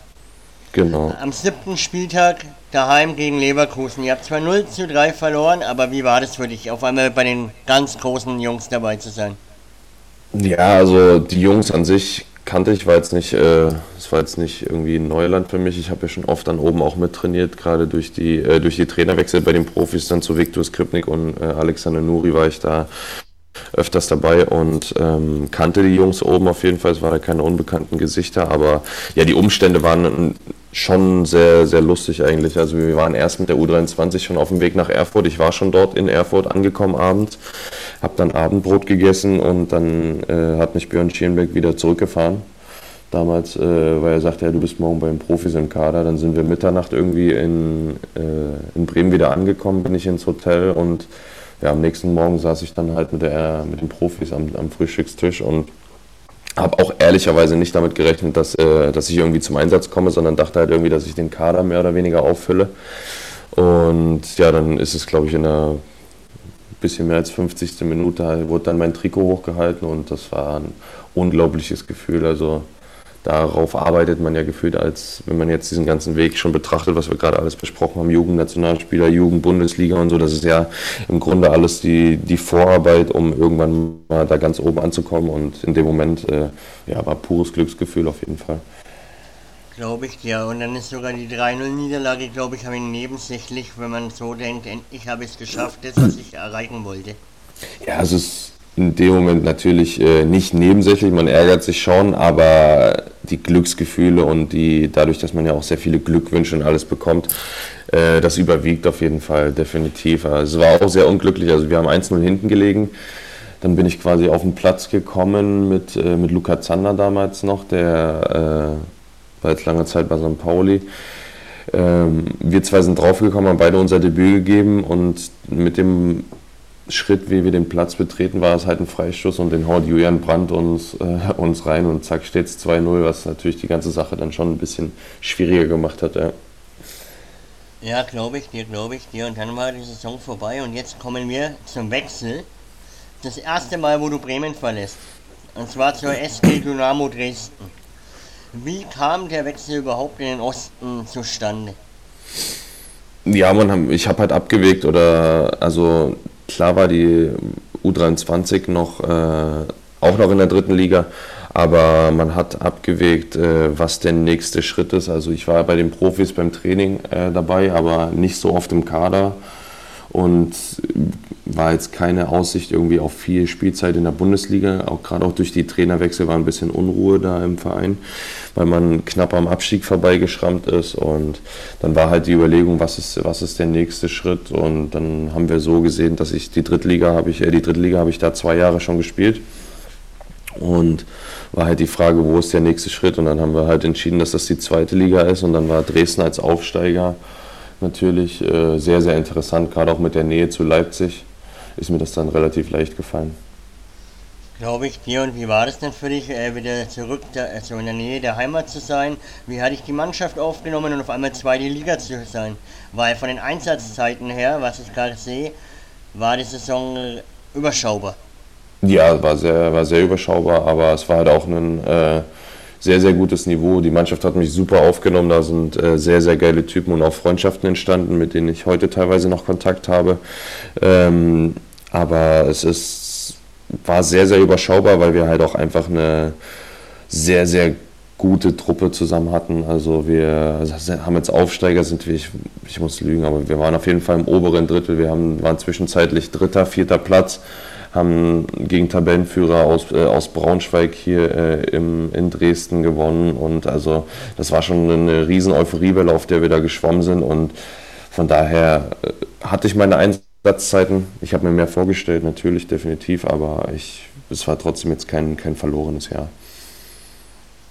Genau. Am siebten Spieltag daheim gegen Leverkusen. Ihr habt zwar 0 zu 3 verloren, aber wie war das für dich, auf einmal bei den ganz großen Jungs dabei zu sein? Ja, also die Jungs an sich kannte ich, war jetzt nicht, äh, es war jetzt nicht irgendwie ein Neuland für mich. Ich habe ja schon oft dann oben auch mittrainiert, gerade durch die, äh, durch die Trainerwechsel bei den Profis, dann zu Viktor Skripnik und äh, Alexander Nuri war ich da öfters dabei und ähm, kannte die Jungs oben auf jeden Fall. Es waren keine unbekannten Gesichter, aber ja, die Umstände waren schon sehr, sehr lustig eigentlich. Also wir waren erst mit der U23 schon auf dem Weg nach Erfurt. Ich war schon dort in Erfurt angekommen abends, habe dann Abendbrot gegessen und dann äh, hat mich Björn Schienbeck wieder zurückgefahren. Damals, äh, weil er sagte, ja, du bist morgen beim Profis im Kader. Dann sind wir Mitternacht irgendwie in, äh, in Bremen wieder angekommen, bin ich ins Hotel und ja, am nächsten Morgen saß ich dann halt mit, der, mit den Profis am, am Frühstückstisch und habe auch ehrlicherweise nicht damit gerechnet, dass, äh, dass ich irgendwie zum Einsatz komme, sondern dachte halt irgendwie, dass ich den Kader mehr oder weniger auffülle. Und ja, dann ist es, glaube ich, in einer bisschen mehr als 50. Minute wurde dann mein Trikot hochgehalten und das war ein unglaubliches Gefühl. Also darauf arbeitet man ja gefühlt, als wenn man jetzt diesen ganzen Weg schon betrachtet, was wir gerade alles besprochen haben, Jugendnationalspieler, Jugendbundesliga und so, das ist ja im Grunde alles die, die Vorarbeit, um irgendwann mal da ganz oben anzukommen und in dem Moment äh, ja, war pures Glücksgefühl auf jeden Fall. Glaube ich, ja. Und dann ist sogar die 3-0-Niederlage, glaube ich, ein nebensächlich, wenn man so denkt, endlich habe ich es geschafft, das, was ich erreichen wollte. Ja, es ist in dem Moment natürlich äh, nicht nebensächlich, man ärgert sich schon, aber die Glücksgefühle und die, dadurch, dass man ja auch sehr viele Glückwünsche und alles bekommt, äh, das überwiegt auf jeden Fall definitiv. Also es war auch sehr unglücklich, also wir haben 1-0 hinten gelegen, dann bin ich quasi auf den Platz gekommen mit, äh, mit Luca Zander damals noch, der äh, war jetzt lange Zeit bei St. Pauli. Ähm, wir zwei sind draufgekommen, haben beide unser Debüt gegeben und mit dem Schritt, wie wir den Platz betreten, war es halt ein Freistoß und den haut Julian Brandt uns, äh, uns rein und zack steht es 2-0, was natürlich die ganze Sache dann schon ein bisschen schwieriger gemacht hat. Ja, ja glaube ich dir, glaube ich dir. Und dann war die Saison vorbei und jetzt kommen wir zum Wechsel. Das erste Mal, wo du Bremen verlässt. Und zwar zur SG Dynamo Dresden. Wie kam der Wechsel überhaupt in den Osten zustande? Ja, man haben, ich habe halt abgewegt oder also Klar war die U23 noch, äh, auch noch in der dritten Liga, aber man hat abgewegt, äh, was der nächste Schritt ist. Also ich war bei den Profis beim Training äh, dabei, aber nicht so oft im Kader und war jetzt keine Aussicht irgendwie auf viel Spielzeit in der Bundesliga. Auch gerade auch durch die Trainerwechsel war ein bisschen Unruhe da im Verein, weil man knapp am Abstieg vorbeigeschrammt ist. Und dann war halt die Überlegung, was ist, was ist der nächste Schritt? Und dann haben wir so gesehen, dass ich die Drittliga habe ich, äh, die Drittliga habe ich da zwei Jahre schon gespielt. Und war halt die Frage, wo ist der nächste Schritt? Und dann haben wir halt entschieden, dass das die zweite Liga ist. Und dann war Dresden als Aufsteiger natürlich äh, sehr, sehr interessant, gerade auch mit der Nähe zu Leipzig ist mir das dann relativ leicht gefallen. Glaube ich dir. Und wie war das denn für dich, äh, wieder zurück, da, also in der Nähe der Heimat zu sein? Wie hatte ich die Mannschaft aufgenommen und auf einmal zweite Liga zu sein? Weil von den Einsatzzeiten her, was ich gerade sehe, war die Saison äh, überschaubar. Ja, war sehr, war sehr überschaubar, aber es war halt auch ein äh, sehr, sehr gutes Niveau. Die Mannschaft hat mich super aufgenommen, da sind äh, sehr, sehr geile Typen und auch Freundschaften entstanden, mit denen ich heute teilweise noch Kontakt habe. Ähm, aber es ist, war sehr, sehr überschaubar, weil wir halt auch einfach eine sehr, sehr gute Truppe zusammen hatten. Also wir haben jetzt Aufsteiger, sind wir, ich, ich muss lügen, aber wir waren auf jeden Fall im oberen Drittel. Wir haben, waren zwischenzeitlich dritter, vierter Platz haben gegen Tabellenführer aus, äh, aus Braunschweig hier äh, im, in Dresden gewonnen. Und also das war schon eine riesen Euphoriewelle, auf der wir da geschwommen sind. Und von daher äh, hatte ich meine Einsatzzeiten. Ich habe mir mehr vorgestellt, natürlich, definitiv, aber ich, es war trotzdem jetzt kein, kein verlorenes Jahr.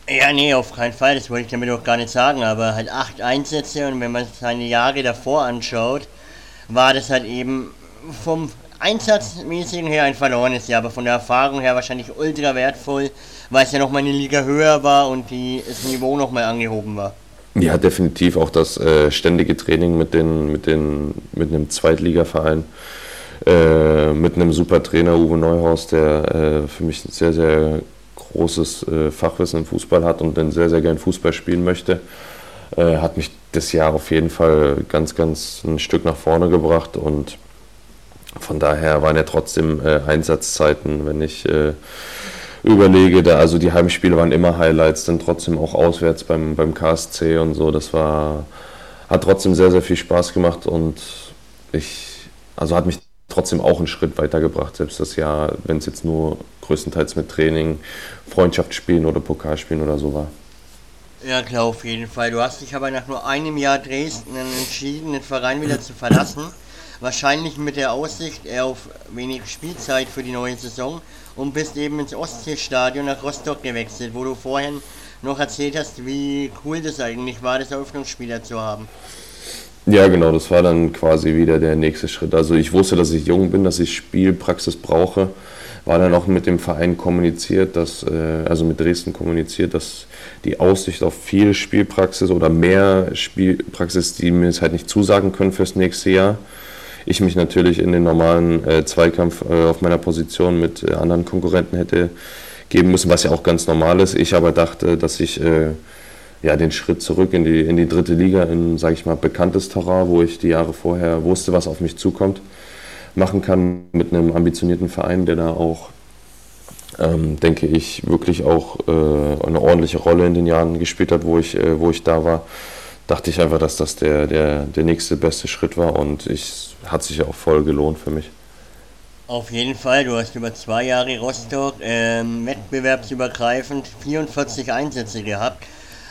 Ja, nee, auf keinen Fall, das wollte ich damit auch gar nicht sagen, aber halt acht Einsätze und wenn man seine Jahre davor anschaut, war das halt eben vom einsatzmäßigen her ein verlorenes Jahr, aber von der Erfahrung her wahrscheinlich ultra wertvoll, weil es ja nochmal eine Liga höher war und die, das Niveau nochmal angehoben war. Ja, definitiv. Auch das äh, ständige Training mit, den, mit, den, mit einem Zweitligaverein, äh, mit einem super Trainer Uwe Neuhaus, der äh, für mich ein sehr, sehr großes äh, Fachwissen im Fußball hat und dann sehr, sehr gern Fußball spielen möchte, äh, hat mich das Jahr auf jeden Fall ganz, ganz ein Stück nach vorne gebracht und von daher waren ja trotzdem äh, Einsatzzeiten, wenn ich überlege, da also die Heimspiele waren immer Highlights, dann trotzdem auch auswärts beim, beim KSC und so. Das war, hat trotzdem sehr, sehr viel Spaß gemacht und ich, also hat mich trotzdem auch einen Schritt weitergebracht, selbst das Jahr, wenn es jetzt nur größtenteils mit Training, Freundschaftsspielen oder Pokalspielen oder so war. Ja, klar, auf jeden Fall. Du hast dich aber nach nur einem Jahr Dresden entschieden, den Verein wieder zu verlassen. Wahrscheinlich mit der Aussicht eher auf wenig Spielzeit für die neue Saison und bist eben ins Ostseestadion nach Rostock gewechselt, wo du vorhin noch erzählt hast, wie cool das eigentlich war, das Eröffnungsspieler zu haben. Ja, genau, das war dann quasi wieder der nächste Schritt. Also ich wusste, dass ich jung bin, dass ich Spielpraxis brauche. War dann auch mit dem Verein kommuniziert, dass, äh, also mit Dresden kommuniziert, dass die Aussicht auf viel Spielpraxis oder mehr Spielpraxis, die mir es halt nicht zusagen können fürs nächste Jahr, ich mich natürlich in den normalen äh, Zweikampf äh, auf meiner Position mit äh, anderen Konkurrenten hätte geben müssen, was ja auch ganz normal ist. Ich aber dachte, dass ich äh, ja, den Schritt zurück in die, in die dritte Liga, in, sage ich mal, bekanntes Terrain, wo ich die Jahre vorher wusste, was auf mich zukommt, machen kann mit einem ambitionierten Verein, der da auch, ähm, denke ich, wirklich auch äh, eine ordentliche Rolle in den Jahren gespielt hat, wo ich, äh, wo ich da war dachte ich einfach, dass das der, der, der nächste beste Schritt war und ich hat sich auch voll gelohnt für mich. Auf jeden Fall, du hast über zwei Jahre Rostock ähm, wettbewerbsübergreifend 44 Einsätze gehabt.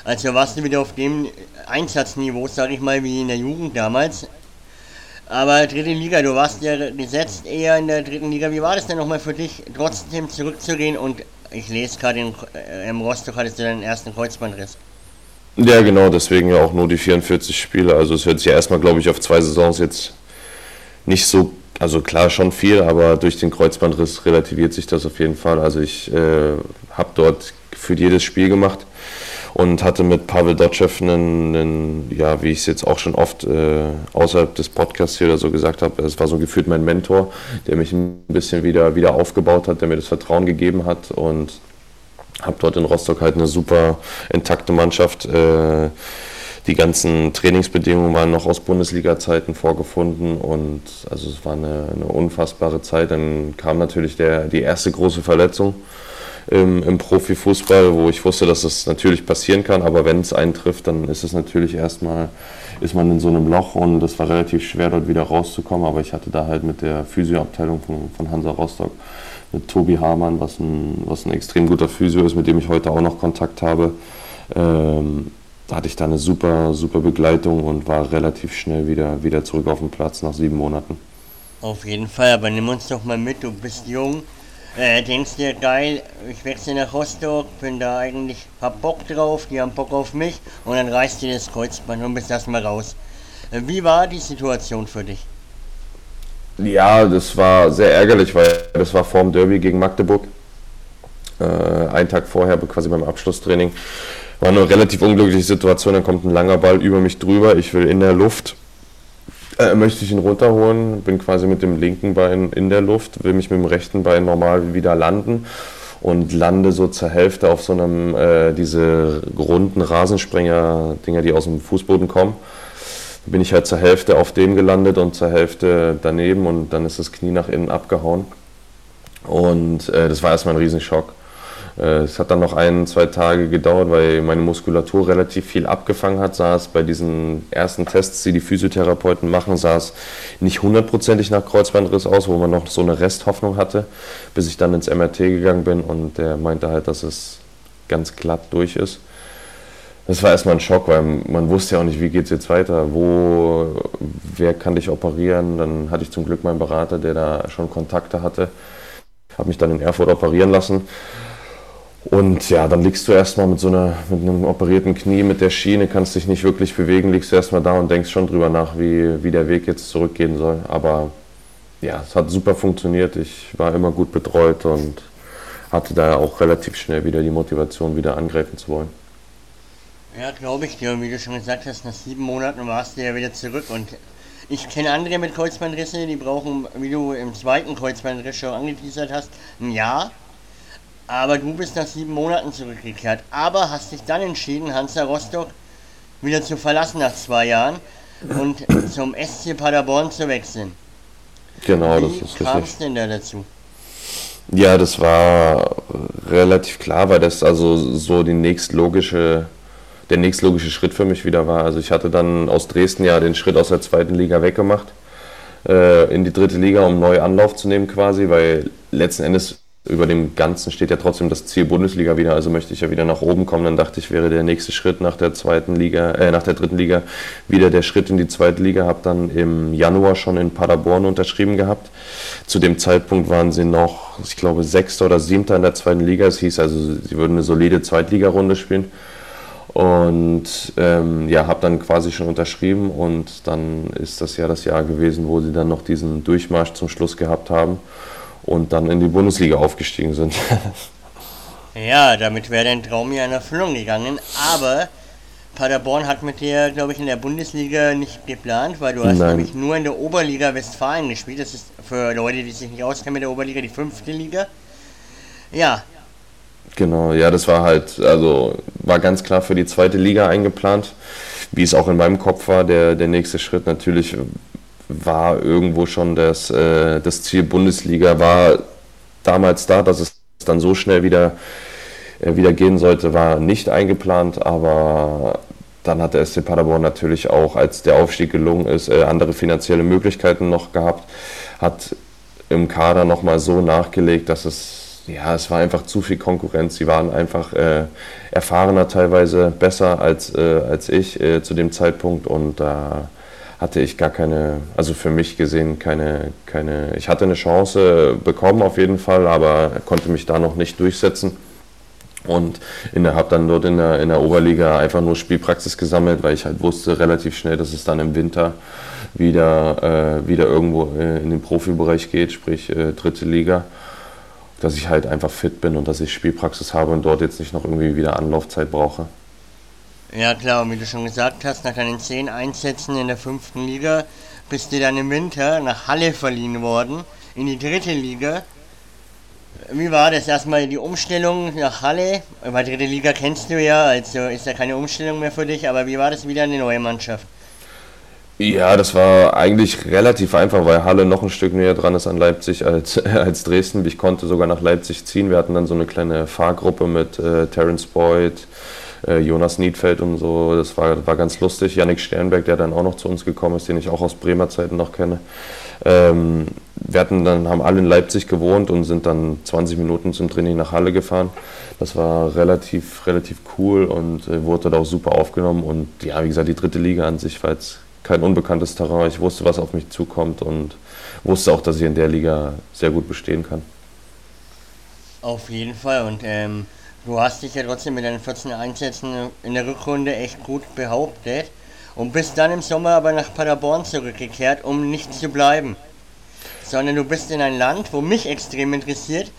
Also warst du wieder auf dem Einsatzniveau, sag ich mal, wie in der Jugend damals. Aber dritte Liga, du warst ja gesetzt eher in der dritten Liga. Wie war das denn nochmal für dich, trotzdem zurückzugehen? Und ich lese gerade, äh, im Rostock hattest du deinen ersten Kreuzbandriss. Ja, genau, deswegen ja auch nur die 44 Spiele. Also es hört sich ja erstmal, glaube ich, auf zwei Saisons jetzt nicht so, also klar schon viel, aber durch den Kreuzbandriss relativiert sich das auf jeden Fall. Also ich äh, habe dort für jedes Spiel gemacht und hatte mit Pavel Dotschew einen, einen, ja, wie ich es jetzt auch schon oft äh, außerhalb des Podcasts hier oder so gesagt habe, es war so gefühlt mein Mentor, der mich ein bisschen wieder, wieder aufgebaut hat, der mir das Vertrauen gegeben hat und habe dort in Rostock halt eine super intakte Mannschaft. Äh, die ganzen Trainingsbedingungen waren noch aus Bundesliga-Zeiten vorgefunden und also es war eine, eine, unfassbare Zeit. Dann kam natürlich der, die erste große Verletzung im, im Profifußball, wo ich wusste, dass es natürlich passieren kann, aber wenn es eintrifft, dann ist es natürlich erstmal, ist man in so einem Loch und es war relativ schwer, dort wieder rauszukommen. Aber ich hatte da halt mit der Physioabteilung von, von Hansa Rostock mit Tobi Hamann, was ein, was ein extrem guter Physio ist, mit dem ich heute auch noch Kontakt habe. Ähm, hatte ich da eine super, super Begleitung und war relativ schnell wieder, wieder zurück auf den Platz nach sieben Monaten. Auf jeden Fall, aber nimm uns doch mal mit, du bist jung. Äh, denkst dir, geil, ich wechsle nach Rostock, bin da eigentlich, hab Bock drauf, die haben Bock auf mich und dann reißt dir das Kreuzband und bist erstmal raus. Äh, wie war die Situation für dich? Ja, das war sehr ärgerlich, weil das war vorm Derby gegen Magdeburg. Äh, einen Tag vorher, quasi beim Abschlusstraining. War eine relativ unglückliche Situation, dann kommt ein langer Ball über mich drüber, ich will in der Luft äh, möchte ich ihn runterholen, bin quasi mit dem linken Bein in der Luft, will mich mit dem rechten Bein normal wieder landen und lande so zur Hälfte auf so einem, äh, diese runden Rasensprenger-Dinger, die aus dem Fußboden kommen. Bin ich halt zur Hälfte auf dem gelandet und zur Hälfte daneben und dann ist das Knie nach innen abgehauen. Und äh, das war erstmal ein Riesenschock. Äh, es hat dann noch ein, zwei Tage gedauert, weil meine Muskulatur relativ viel abgefangen hat. Sah bei diesen ersten Tests, die die Physiotherapeuten machen, sah es nicht hundertprozentig nach Kreuzbandriss aus, wo man noch so eine Resthoffnung hatte, bis ich dann ins MRT gegangen bin und der meinte halt, dass es ganz glatt durch ist. Das war erstmal ein Schock, weil man wusste ja auch nicht, wie geht es jetzt weiter, wo, wer kann dich operieren. Dann hatte ich zum Glück meinen Berater, der da schon Kontakte hatte, habe mich dann in Erfurt operieren lassen und ja, dann liegst du erstmal mit so einer, mit einem operierten Knie, mit der Schiene, kannst dich nicht wirklich bewegen, liegst du erstmal da und denkst schon drüber nach, wie, wie der Weg jetzt zurückgehen soll. Aber ja, es hat super funktioniert. Ich war immer gut betreut und hatte da auch relativ schnell wieder die Motivation, wieder angreifen zu wollen. Ja, glaube ich dir. Wie du schon gesagt hast, nach sieben Monaten warst du ja wieder zurück. Und ich kenne andere mit Kreuzbandrisse, die brauchen, wie du im zweiten Kreuzbandriss schon angeteasert hast, ein Jahr aber du bist nach sieben Monaten zurückgekehrt. Aber hast dich dann entschieden, Hansa Rostock wieder zu verlassen nach zwei Jahren und zum SC Paderborn zu wechseln. Genau, Wie das ist Wie kam es denn da dazu? Ja, das war relativ klar, weil das also so die nächstlogische, der nächstlogische Schritt für mich wieder war. Also ich hatte dann aus Dresden ja den Schritt aus der zweiten Liga weggemacht äh, in die dritte Liga, um neu Anlauf zu nehmen quasi, weil letzten Endes über dem Ganzen steht ja trotzdem das Ziel Bundesliga wieder, also möchte ich ja wieder nach oben kommen. Dann dachte ich, wäre der nächste Schritt nach der zweiten Liga, äh, nach der dritten Liga wieder der Schritt in die zweite Liga. Habe dann im Januar schon in Paderborn unterschrieben gehabt. Zu dem Zeitpunkt waren sie noch, ich glaube, Sechster oder Siebter in der zweiten Liga. Es hieß also, sie würden eine solide Zweitligarunde spielen. Und ähm, ja, habe dann quasi schon unterschrieben und dann ist das ja das Jahr gewesen, wo sie dann noch diesen Durchmarsch zum Schluss gehabt haben und dann in die Bundesliga aufgestiegen sind. ja, damit wäre dein Traum ja in Erfüllung gegangen, aber Paderborn hat mit dir, glaube ich, in der Bundesliga nicht geplant, weil du hast Nein. nämlich nur in der Oberliga Westfalen gespielt. Das ist für Leute, die sich nicht auskennen mit der Oberliga, die fünfte Liga. Ja. Genau, ja, das war halt, also war ganz klar für die zweite Liga eingeplant, wie es auch in meinem Kopf war, der, der nächste Schritt. Natürlich war irgendwo schon das, äh, das Ziel Bundesliga, war damals da, dass es dann so schnell wieder, äh, wieder gehen sollte, war nicht eingeplant, aber dann hat der SC Paderborn natürlich auch, als der Aufstieg gelungen ist, äh, andere finanzielle Möglichkeiten noch gehabt, hat im Kader nochmal so nachgelegt, dass es ja, es war einfach zu viel Konkurrenz. Sie waren einfach äh, erfahrener teilweise, besser als, äh, als ich äh, zu dem Zeitpunkt und da hatte ich gar keine, also für mich gesehen, keine, keine, ich hatte eine Chance bekommen auf jeden Fall, aber konnte mich da noch nicht durchsetzen. Und habe dann dort in der, in der Oberliga einfach nur Spielpraxis gesammelt, weil ich halt wusste relativ schnell, dass es dann im Winter wieder, äh, wieder irgendwo äh, in den Profibereich geht, sprich äh, dritte Liga. Dass ich halt einfach fit bin und dass ich Spielpraxis habe und dort jetzt nicht noch irgendwie wieder Anlaufzeit brauche. Ja klar, wie du schon gesagt hast, nach deinen zehn Einsätzen in der fünften Liga bist du dann im Winter nach Halle verliehen worden, in die dritte Liga. Wie war das erstmal die Umstellung nach Halle? Weil dritte Liga kennst du ja, also ist ja keine Umstellung mehr für dich, aber wie war das wieder eine neue Mannschaft? Ja, das war eigentlich relativ einfach, weil Halle noch ein Stück näher dran ist an Leipzig als, als Dresden. Ich konnte sogar nach Leipzig ziehen. Wir hatten dann so eine kleine Fahrgruppe mit äh, Terence Boyd, äh, Jonas Niedfeld und so. Das war, war ganz lustig. Yannick Sternberg, der dann auch noch zu uns gekommen ist, den ich auch aus Bremer Zeiten noch kenne. Ähm, wir hatten dann, haben alle in Leipzig gewohnt und sind dann 20 Minuten zum Training nach Halle gefahren. Das war relativ, relativ cool und äh, wurde da auch super aufgenommen. Und ja, wie gesagt, die dritte Liga an sich war jetzt kein unbekanntes Terrain. Ich wusste, was auf mich zukommt und wusste auch, dass ich in der Liga sehr gut bestehen kann. Auf jeden Fall und ähm, du hast dich ja trotzdem mit deinen 14 Einsätzen in der Rückrunde echt gut behauptet und bist dann im Sommer aber nach Paderborn zurückgekehrt, um nicht zu bleiben. Sondern du bist in ein Land, wo mich extrem interessiert,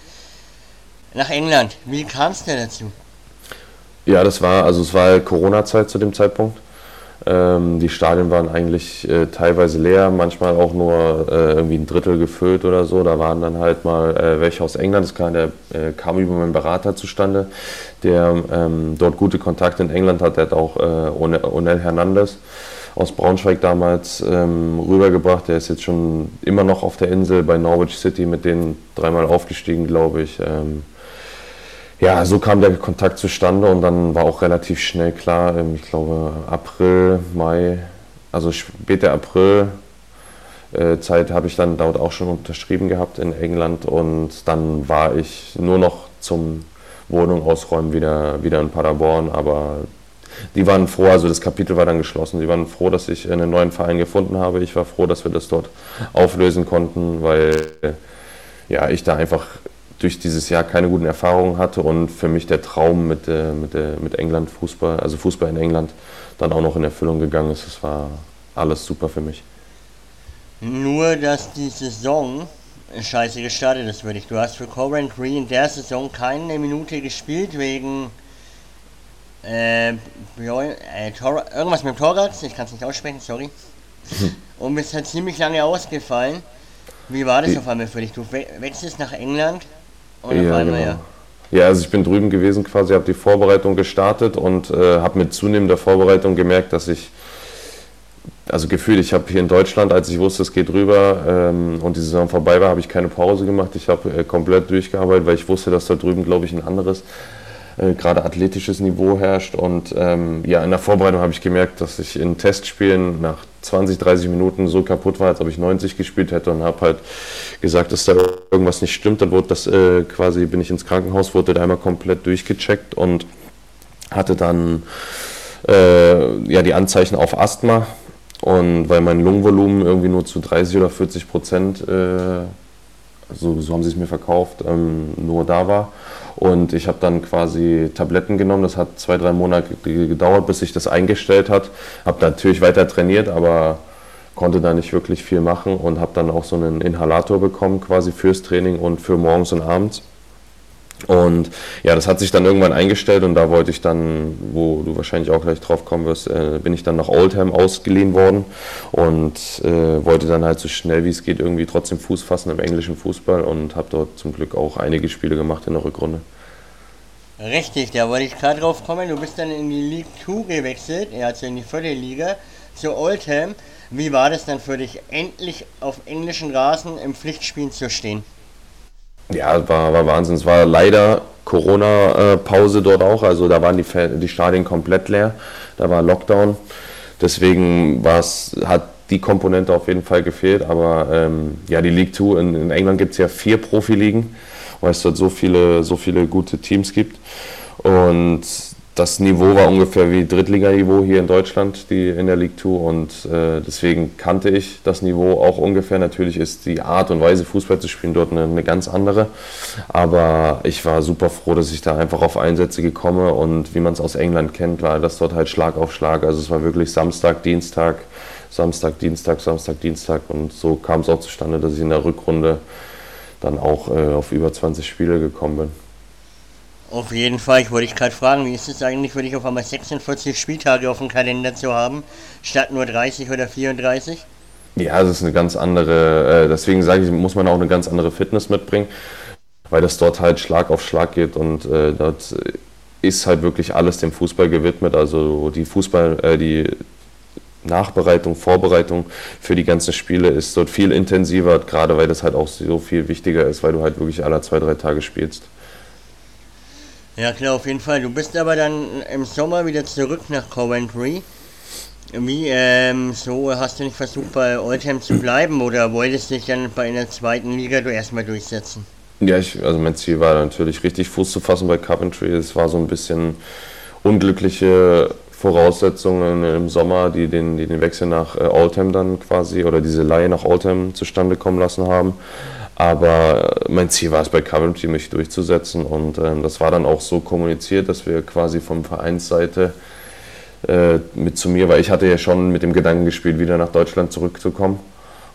nach England. Wie kam es denn dazu? Ja, das war, also es war Corona-Zeit zu dem Zeitpunkt. Ähm, die Stadien waren eigentlich äh, teilweise leer, manchmal auch nur äh, irgendwie ein Drittel gefüllt oder so. Da waren dann halt mal äh, welche aus England, das kam, der, äh, kam über meinen Berater zustande, der ähm, dort gute Kontakte in England hat. Der hat auch äh, Onel Hernandez aus Braunschweig damals ähm, rübergebracht. Der ist jetzt schon immer noch auf der Insel bei Norwich City mit denen dreimal aufgestiegen, glaube ich. Ähm, ja, so kam der Kontakt zustande und dann war auch relativ schnell klar, ähm, ich glaube April, Mai, also später April äh, Zeit habe ich dann dort auch schon unterschrieben gehabt in England und dann war ich nur noch zum Wohnung ausräumen wieder, wieder in Paderborn, aber die waren froh, also das Kapitel war dann geschlossen. Die waren froh, dass ich einen neuen Verein gefunden habe. Ich war froh, dass wir das dort auflösen konnten, weil ja, ich da einfach durch dieses Jahr keine guten Erfahrungen hatte und für mich der Traum mit, äh, mit, äh, mit England Fußball, also Fußball in England, dann auch noch in Erfüllung gegangen ist. Das war alles super für mich. Nur, dass die Saison scheiße gestartet ist, würde ich. Du hast für Coventry in der Saison keine Minute gespielt wegen äh, äh, irgendwas mit dem Thorax, ich kann es nicht aussprechen, sorry. Und bist halt ziemlich lange ausgefallen. Wie war das auf einmal für dich? Du wechselst nach England und ja, einmal, genau. ja. Ja, also ich bin drüben gewesen quasi, habe die Vorbereitung gestartet und äh, habe mit zunehmender Vorbereitung gemerkt, dass ich, also gefühlt, ich habe hier in Deutschland, als ich wusste, es geht rüber ähm, und die Saison vorbei war, habe ich keine Pause gemacht. Ich habe äh, komplett durchgearbeitet, weil ich wusste, dass da drüben, glaube ich, ein anderes äh, gerade athletisches Niveau herrscht. Und ähm, ja, in der Vorbereitung habe ich gemerkt, dass ich in Testspielen nach 20, 30 Minuten so kaputt war, als ob ich 90 gespielt hätte und habe halt gesagt, dass da irgendwas nicht stimmt. Dann wurde das äh, quasi, bin ich ins Krankenhaus, wurde da einmal komplett durchgecheckt und hatte dann äh, ja die Anzeichen auf Asthma. Und weil mein Lungenvolumen irgendwie nur zu 30 oder 40 Prozent, äh, so, so haben sie es mir verkauft, ähm, nur da war. Und ich habe dann quasi Tabletten genommen. Das hat zwei, drei Monate gedauert, bis sich das eingestellt hat. Habe natürlich weiter trainiert, aber konnte da nicht wirklich viel machen und habe dann auch so einen Inhalator bekommen, quasi fürs Training und für morgens und abends. Und ja, das hat sich dann irgendwann eingestellt und da wollte ich dann, wo du wahrscheinlich auch gleich drauf kommen wirst, äh, bin ich dann nach Oldham ausgeliehen worden und äh, wollte dann halt so schnell wie es geht irgendwie trotzdem Fuß fassen im englischen Fußball und habe dort zum Glück auch einige Spiele gemacht in der Rückrunde. Richtig, da wollte ich gerade drauf kommen. Du bist dann in die League 2 gewechselt, also in die vierte Liga, zu Oldham. Wie war das dann für dich, endlich auf englischen Rasen im Pflichtspiel zu stehen? Ja, war, war Wahnsinn. Es war leider Corona-Pause dort auch. Also da waren die, die Stadien komplett leer. Da war Lockdown. Deswegen hat die Komponente auf jeden Fall gefehlt. Aber ähm, ja, die League 2, in, in England gibt es ja vier Profiligen, weil es dort so viele, so viele gute Teams gibt. Und das Niveau war ungefähr wie Drittliganiveau hier in Deutschland, die in der League 2 und äh, deswegen kannte ich das Niveau auch ungefähr. Natürlich ist die Art und Weise Fußball zu spielen dort eine, eine, ganz andere, aber ich war super froh, dass ich da einfach auf Einsätze gekommen und wie man es aus England kennt, war das dort halt Schlag auf Schlag. Also es war wirklich Samstag, Dienstag, Samstag, Dienstag, Samstag, Dienstag und so kam es auch zustande, dass ich in der Rückrunde dann auch äh, auf über 20 Spiele gekommen bin. Auf jeden Fall, ich wollte dich gerade fragen, wie ist es eigentlich für dich auf einmal 46 Spieltage auf dem Kalender zu haben, statt nur 30 oder 34? Ja, das ist eine ganz andere, äh, deswegen sage ich, muss man auch eine ganz andere Fitness mitbringen, weil das dort halt Schlag auf Schlag geht und äh, dort ist halt wirklich alles dem Fußball gewidmet. Also die Fußball, äh, die Nachbereitung, Vorbereitung für die ganzen Spiele ist dort viel intensiver, gerade weil das halt auch so viel wichtiger ist, weil du halt wirklich alle zwei, drei Tage spielst. Ja klar, auf jeden Fall. Du bist aber dann im Sommer wieder zurück nach Coventry. Wie, ähm, so hast du nicht versucht bei Oldham zu bleiben oder wolltest dich dann bei einer zweiten Liga du erstmal durchsetzen? Ja, ich, also mein Ziel war natürlich richtig Fuß zu fassen bei Coventry. Es war so ein bisschen unglückliche Voraussetzungen im Sommer, die den, die den Wechsel nach äh, Oldham dann quasi oder diese Leihe nach Oldham zustande kommen lassen haben. Aber mein Ziel war es bei Coventry, mich durchzusetzen und äh, das war dann auch so kommuniziert, dass wir quasi vom Vereinsseite äh, mit zu mir, weil ich hatte ja schon mit dem Gedanken gespielt, wieder nach Deutschland zurückzukommen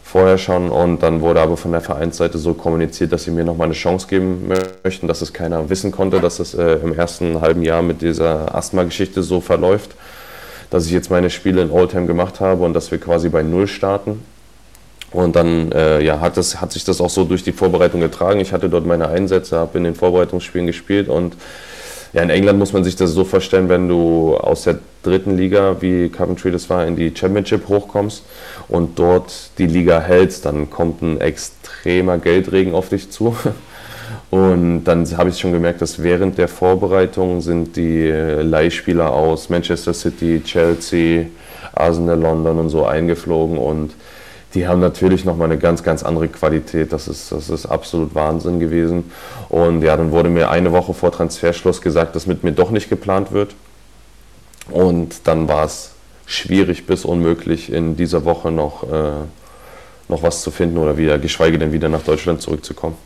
vorher schon und dann wurde aber von der Vereinsseite so kommuniziert, dass sie mir nochmal eine Chance geben möchten, dass es keiner wissen konnte, dass es äh, im ersten halben Jahr mit dieser Asthma-Geschichte so verläuft, dass ich jetzt meine Spiele in Oldham gemacht habe und dass wir quasi bei Null starten. Und dann äh, ja, hat, das, hat sich das auch so durch die Vorbereitung getragen. Ich hatte dort meine Einsätze, habe in den Vorbereitungsspielen gespielt und ja, in England muss man sich das so vorstellen, wenn du aus der dritten Liga, wie Coventry das war, in die Championship hochkommst und dort die Liga hältst, dann kommt ein extremer Geldregen auf dich zu. Und dann habe ich schon gemerkt, dass während der Vorbereitung sind die Leihspieler aus Manchester City, Chelsea, Arsenal, London und so eingeflogen und die haben natürlich nochmal eine ganz, ganz andere Qualität. Das ist, das ist absolut Wahnsinn gewesen. Und ja, dann wurde mir eine Woche vor Transferschluss gesagt, dass mit mir doch nicht geplant wird. Und dann war es schwierig bis unmöglich, in dieser Woche noch, äh, noch was zu finden oder wieder, geschweige denn wieder nach Deutschland zurückzukommen.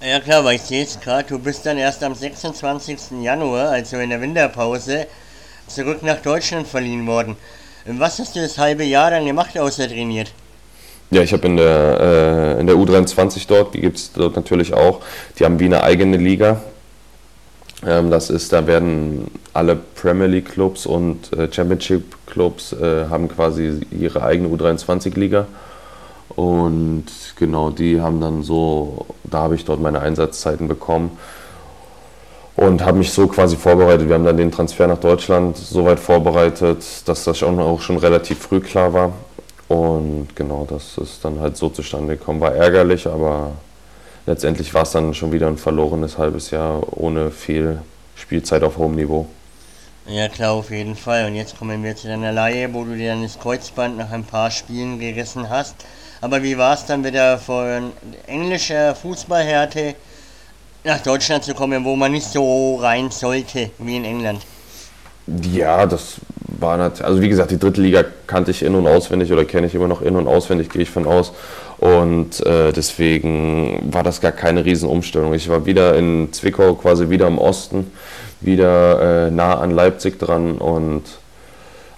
Ja klar, weil ich sehe es gerade, du bist dann erst am 26. Januar, also in der Winterpause, zurück nach Deutschland verliehen worden. Was hast du das halbe Jahr dann gemacht, außer trainiert? Ja, ich habe in der, äh, in der U23 dort, die gibt es dort natürlich auch, die haben wie eine eigene Liga. Ähm, das ist, da werden alle Premier League Clubs und äh, Championship Clubs äh, haben quasi ihre eigene U23-Liga. Und genau, die haben dann so, da habe ich dort meine Einsatzzeiten bekommen und habe mich so quasi vorbereitet. Wir haben dann den Transfer nach Deutschland so weit vorbereitet, dass das auch schon relativ früh klar war. Und genau, das ist dann halt so zustande gekommen. War ärgerlich, aber letztendlich war es dann schon wieder ein verlorenes halbes Jahr ohne viel Spielzeit auf hohem Niveau. Ja klar, auf jeden Fall. Und jetzt kommen wir zu deiner Laie, wo du dir dann das Kreuzband nach ein paar Spielen gerissen hast. Aber wie war es dann wieder von englischer Fußballhärte nach Deutschland zu kommen, wo man nicht so rein sollte wie in England. Ja, das war natürlich, also wie gesagt, die dritte Liga kannte ich in- und auswendig oder kenne ich immer noch in- und auswendig, gehe ich von aus. Und äh, deswegen war das gar keine Riesenumstellung. Ich war wieder in Zwickau, quasi wieder im Osten, wieder äh, nah an Leipzig dran und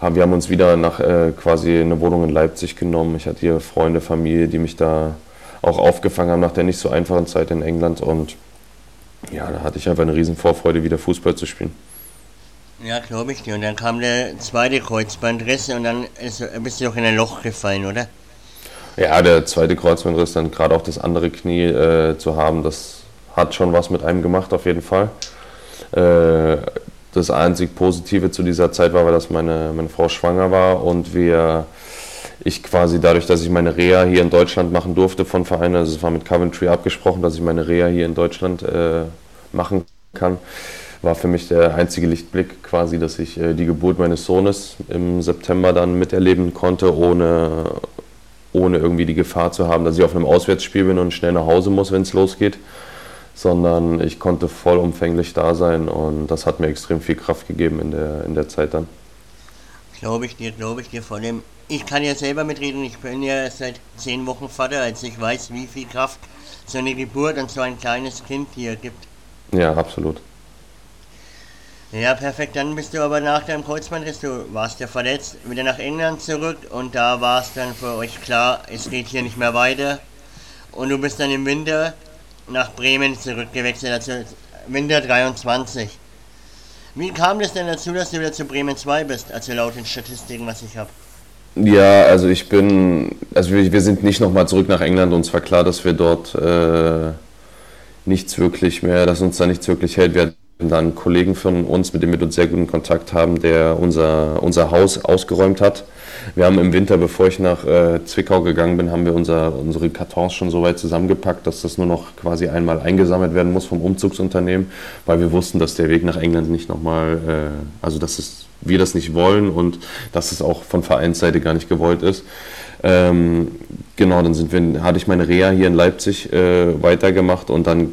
haben, wir haben uns wieder nach äh, quasi eine Wohnung in Leipzig genommen. Ich hatte hier Freunde, Familie, die mich da auch aufgefangen haben nach der nicht so einfachen Zeit in England und ja, da hatte ich einfach eine riesen Vorfreude, wieder Fußball zu spielen. Ja, glaube ich dir. Und dann kam der zweite Kreuzbandriss und dann ist, bist du doch in ein Loch gefallen, oder? Ja, der zweite Kreuzbandriss, dann gerade auch das andere Knie äh, zu haben, das hat schon was mit einem gemacht, auf jeden Fall. Äh, das einzig Positive zu dieser Zeit war, dass meine, meine Frau schwanger war und wir ich quasi dadurch, dass ich meine Reha hier in Deutschland machen durfte von Vereinen, also es war mit Coventry abgesprochen, dass ich meine Reha hier in Deutschland äh, machen kann, war für mich der einzige Lichtblick quasi, dass ich äh, die Geburt meines Sohnes im September dann miterleben konnte, ohne, ohne irgendwie die Gefahr zu haben, dass ich auf einem Auswärtsspiel bin und schnell nach Hause muss, wenn es losgeht, sondern ich konnte vollumfänglich da sein und das hat mir extrem viel Kraft gegeben in der, in der Zeit dann. Glaube ich dir, glaube ich dir vor allem ich kann ja selber mitreden, ich bin ja seit zehn Wochen Vater, als ich weiß, wie viel Kraft so eine Geburt und so ein kleines Kind hier gibt. Ja, absolut. Ja, perfekt. Dann bist du aber nach deinem Kreuzbandriss, du warst ja verletzt, wieder nach England zurück und da war es dann für euch klar, es geht hier nicht mehr weiter. Und du bist dann im Winter nach Bremen zurückgewechselt, also Winter 23. Wie kam das denn dazu, dass du wieder zu Bremen 2 bist, also laut den Statistiken, was ich habe? Ja, also ich bin, also wir, wir sind nicht nochmal zurück nach England. Uns war klar, dass wir dort äh, nichts wirklich mehr, dass uns da nichts wirklich hält. Wir hatten da einen Kollegen von uns, mit dem wir dort sehr guten Kontakt haben, der unser, unser Haus ausgeräumt hat. Wir haben im Winter, bevor ich nach äh, Zwickau gegangen bin, haben wir unser, unsere Kartons schon so weit zusammengepackt, dass das nur noch quasi einmal eingesammelt werden muss vom Umzugsunternehmen, weil wir wussten, dass der Weg nach England nicht nochmal, äh, also dass es wir das nicht wollen und dass es auch von Vereinsseite gar nicht gewollt ist. Ähm, genau, dann sind wir, hatte ich meine Reha hier in Leipzig äh, weitergemacht und dann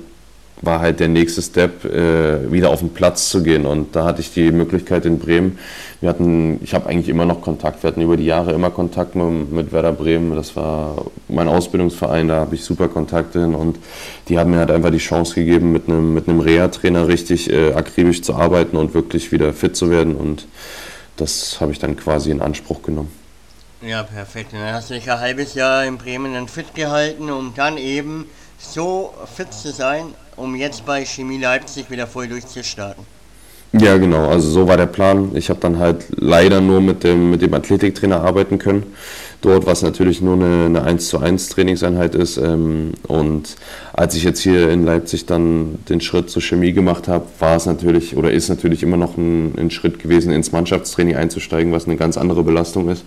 war halt der nächste Step, äh, wieder auf den Platz zu gehen. Und da hatte ich die Möglichkeit in Bremen. Wir hatten, ich habe eigentlich immer noch Kontakt. Wir hatten über die Jahre immer Kontakt mit, mit Werder Bremen. Das war mein Ausbildungsverein, da habe ich super Kontakte hin. Und die haben mir halt einfach die Chance gegeben, mit einem, mit einem Reha-Trainer richtig äh, akribisch zu arbeiten und wirklich wieder fit zu werden. Und das habe ich dann quasi in Anspruch genommen. Ja, perfekt. Dann hast du dich ein halbes Jahr in Bremen dann fit gehalten, um dann eben so fit zu sein, um jetzt bei Chemie Leipzig wieder voll durchzustarten. Ja, genau. Also so war der Plan. Ich habe dann halt leider nur mit dem, mit dem Athletiktrainer arbeiten können. Dort, was natürlich nur eine, eine 1 zu 1 Trainingseinheit ist. Ähm, und als ich jetzt hier in Leipzig dann den Schritt zur Chemie gemacht habe, war es natürlich oder ist natürlich immer noch ein, ein Schritt gewesen, ins Mannschaftstraining einzusteigen, was eine ganz andere Belastung ist.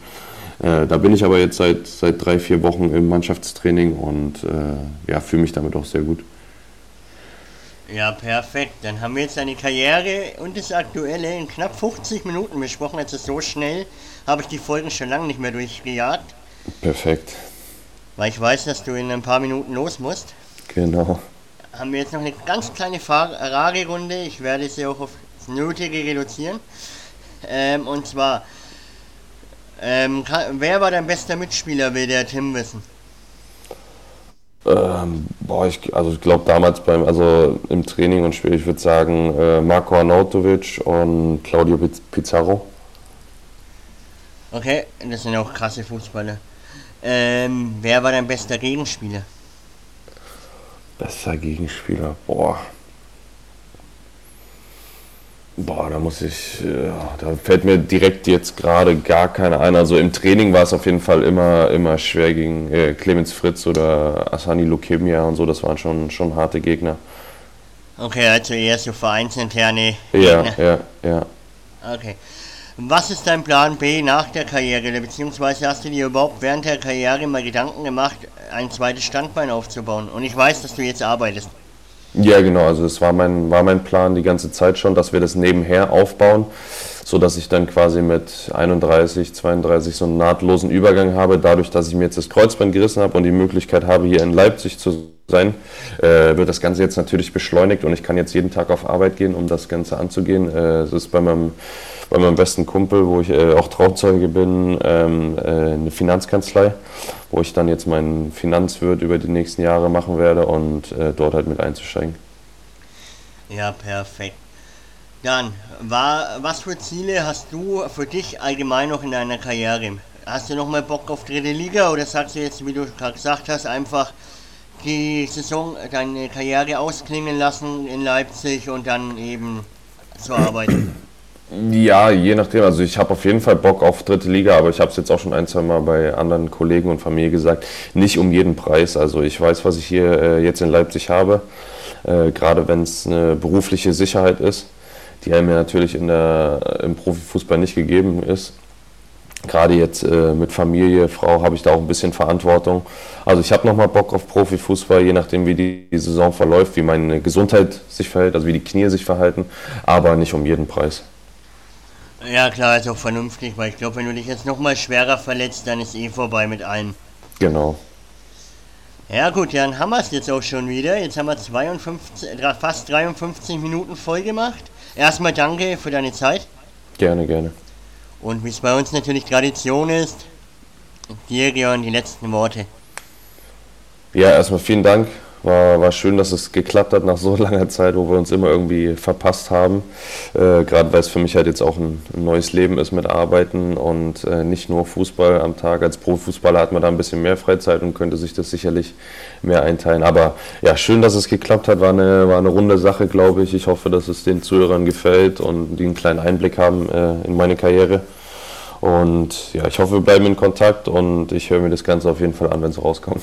Äh, da bin ich aber jetzt seit, seit drei, vier Wochen im Mannschaftstraining und äh, ja, fühle mich damit auch sehr gut. Ja, perfekt. Dann haben wir jetzt deine Karriere und das Aktuelle in knapp 50 Minuten besprochen. Also so schnell habe ich die Folgen schon lange nicht mehr durchgejagt. Perfekt. Weil ich weiß, dass du in ein paar Minuten los musst. Genau. Haben wir jetzt noch eine ganz kleine Fragerunde. Ich werde sie auch auf das Nötige reduzieren. Ähm, und zwar, ähm, wer war dein bester Mitspieler, will der Tim wissen? Ähm, boah, ich, also ich glaube damals beim, also im Training und Spiel, ich würde sagen äh, Marco Arnautovic und Claudio Pizarro. Okay, das sind auch krasse Fußballer. Ähm, wer war dein bester Gegenspieler? Bester Gegenspieler, boah. Boah, da muss ich, ja, da fällt mir direkt jetzt gerade gar keiner ein. Also im Training war es auf jeden Fall immer, immer schwer gegen äh, Clemens Fritz oder Asani Lukemia und so. Das waren schon, schon harte Gegner. Okay, also eher so vereinsinterne Gegner. Ja, ja, ja. Okay. Was ist dein Plan B nach der Karriere? Beziehungsweise hast du dir überhaupt während der Karriere mal Gedanken gemacht, ein zweites Standbein aufzubauen? Und ich weiß, dass du jetzt arbeitest. Ja, genau. Also es war mein, war mein Plan die ganze Zeit schon, dass wir das nebenher aufbauen, sodass ich dann quasi mit 31, 32 so einen nahtlosen Übergang habe. Dadurch, dass ich mir jetzt das Kreuzband gerissen habe und die Möglichkeit habe, hier in Leipzig zu sein, äh, wird das Ganze jetzt natürlich beschleunigt und ich kann jetzt jeden Tag auf Arbeit gehen, um das Ganze anzugehen. Äh, es ist bei meinem bei meinem besten Kumpel, wo ich äh, auch Trauzeuge bin, ähm, äh, eine Finanzkanzlei, wo ich dann jetzt meinen Finanzwirt über die nächsten Jahre machen werde und äh, dort halt mit einzusteigen. Ja, perfekt. Dann, war, was für Ziele hast du für dich allgemein noch in deiner Karriere? Hast du noch mal Bock auf dritte Liga oder sagst du jetzt, wie du gerade gesagt hast, einfach die Saison, deine Karriere ausklingen lassen in Leipzig und dann eben zur Arbeit? Ja, je nachdem. Also ich habe auf jeden Fall Bock auf dritte Liga, aber ich habe es jetzt auch schon ein, zwei Mal bei anderen Kollegen und Familie gesagt, nicht um jeden Preis. Also ich weiß, was ich hier äh, jetzt in Leipzig habe, äh, gerade wenn es eine berufliche Sicherheit ist, die einem ja natürlich in der, im Profifußball nicht gegeben ist. Gerade jetzt äh, mit Familie, Frau habe ich da auch ein bisschen Verantwortung. Also ich habe nochmal Bock auf Profifußball, je nachdem wie die, die Saison verläuft, wie meine Gesundheit sich verhält, also wie die Knie sich verhalten, aber nicht um jeden Preis. Ja, klar, ist auch vernünftig, weil ich glaube, wenn du dich jetzt nochmal schwerer verletzt, dann ist eh vorbei mit allen. Genau. Ja, gut, dann haben wir es jetzt auch schon wieder. Jetzt haben wir 52, fast 53 Minuten voll gemacht. Erstmal danke für deine Zeit. Gerne, gerne. Und wie es bei uns natürlich Tradition ist, dir, Georg, die letzten Worte. Ja, erstmal vielen Dank war, war schön, dass es geklappt hat nach so langer Zeit, wo wir uns immer irgendwie verpasst haben. Äh, Gerade weil es für mich halt jetzt auch ein, ein, neues Leben ist mit Arbeiten und äh, nicht nur Fußball am Tag. Als Profifußballer hat man da ein bisschen mehr Freizeit und könnte sich das sicherlich mehr einteilen. Aber ja, schön, dass es geklappt hat. War eine, war eine runde Sache, glaube ich. Ich hoffe, dass es den Zuhörern gefällt und die einen kleinen Einblick haben äh, in meine Karriere. Und ja, ich hoffe, wir bleiben in Kontakt und ich höre mir das Ganze auf jeden Fall an, wenn es rauskommt.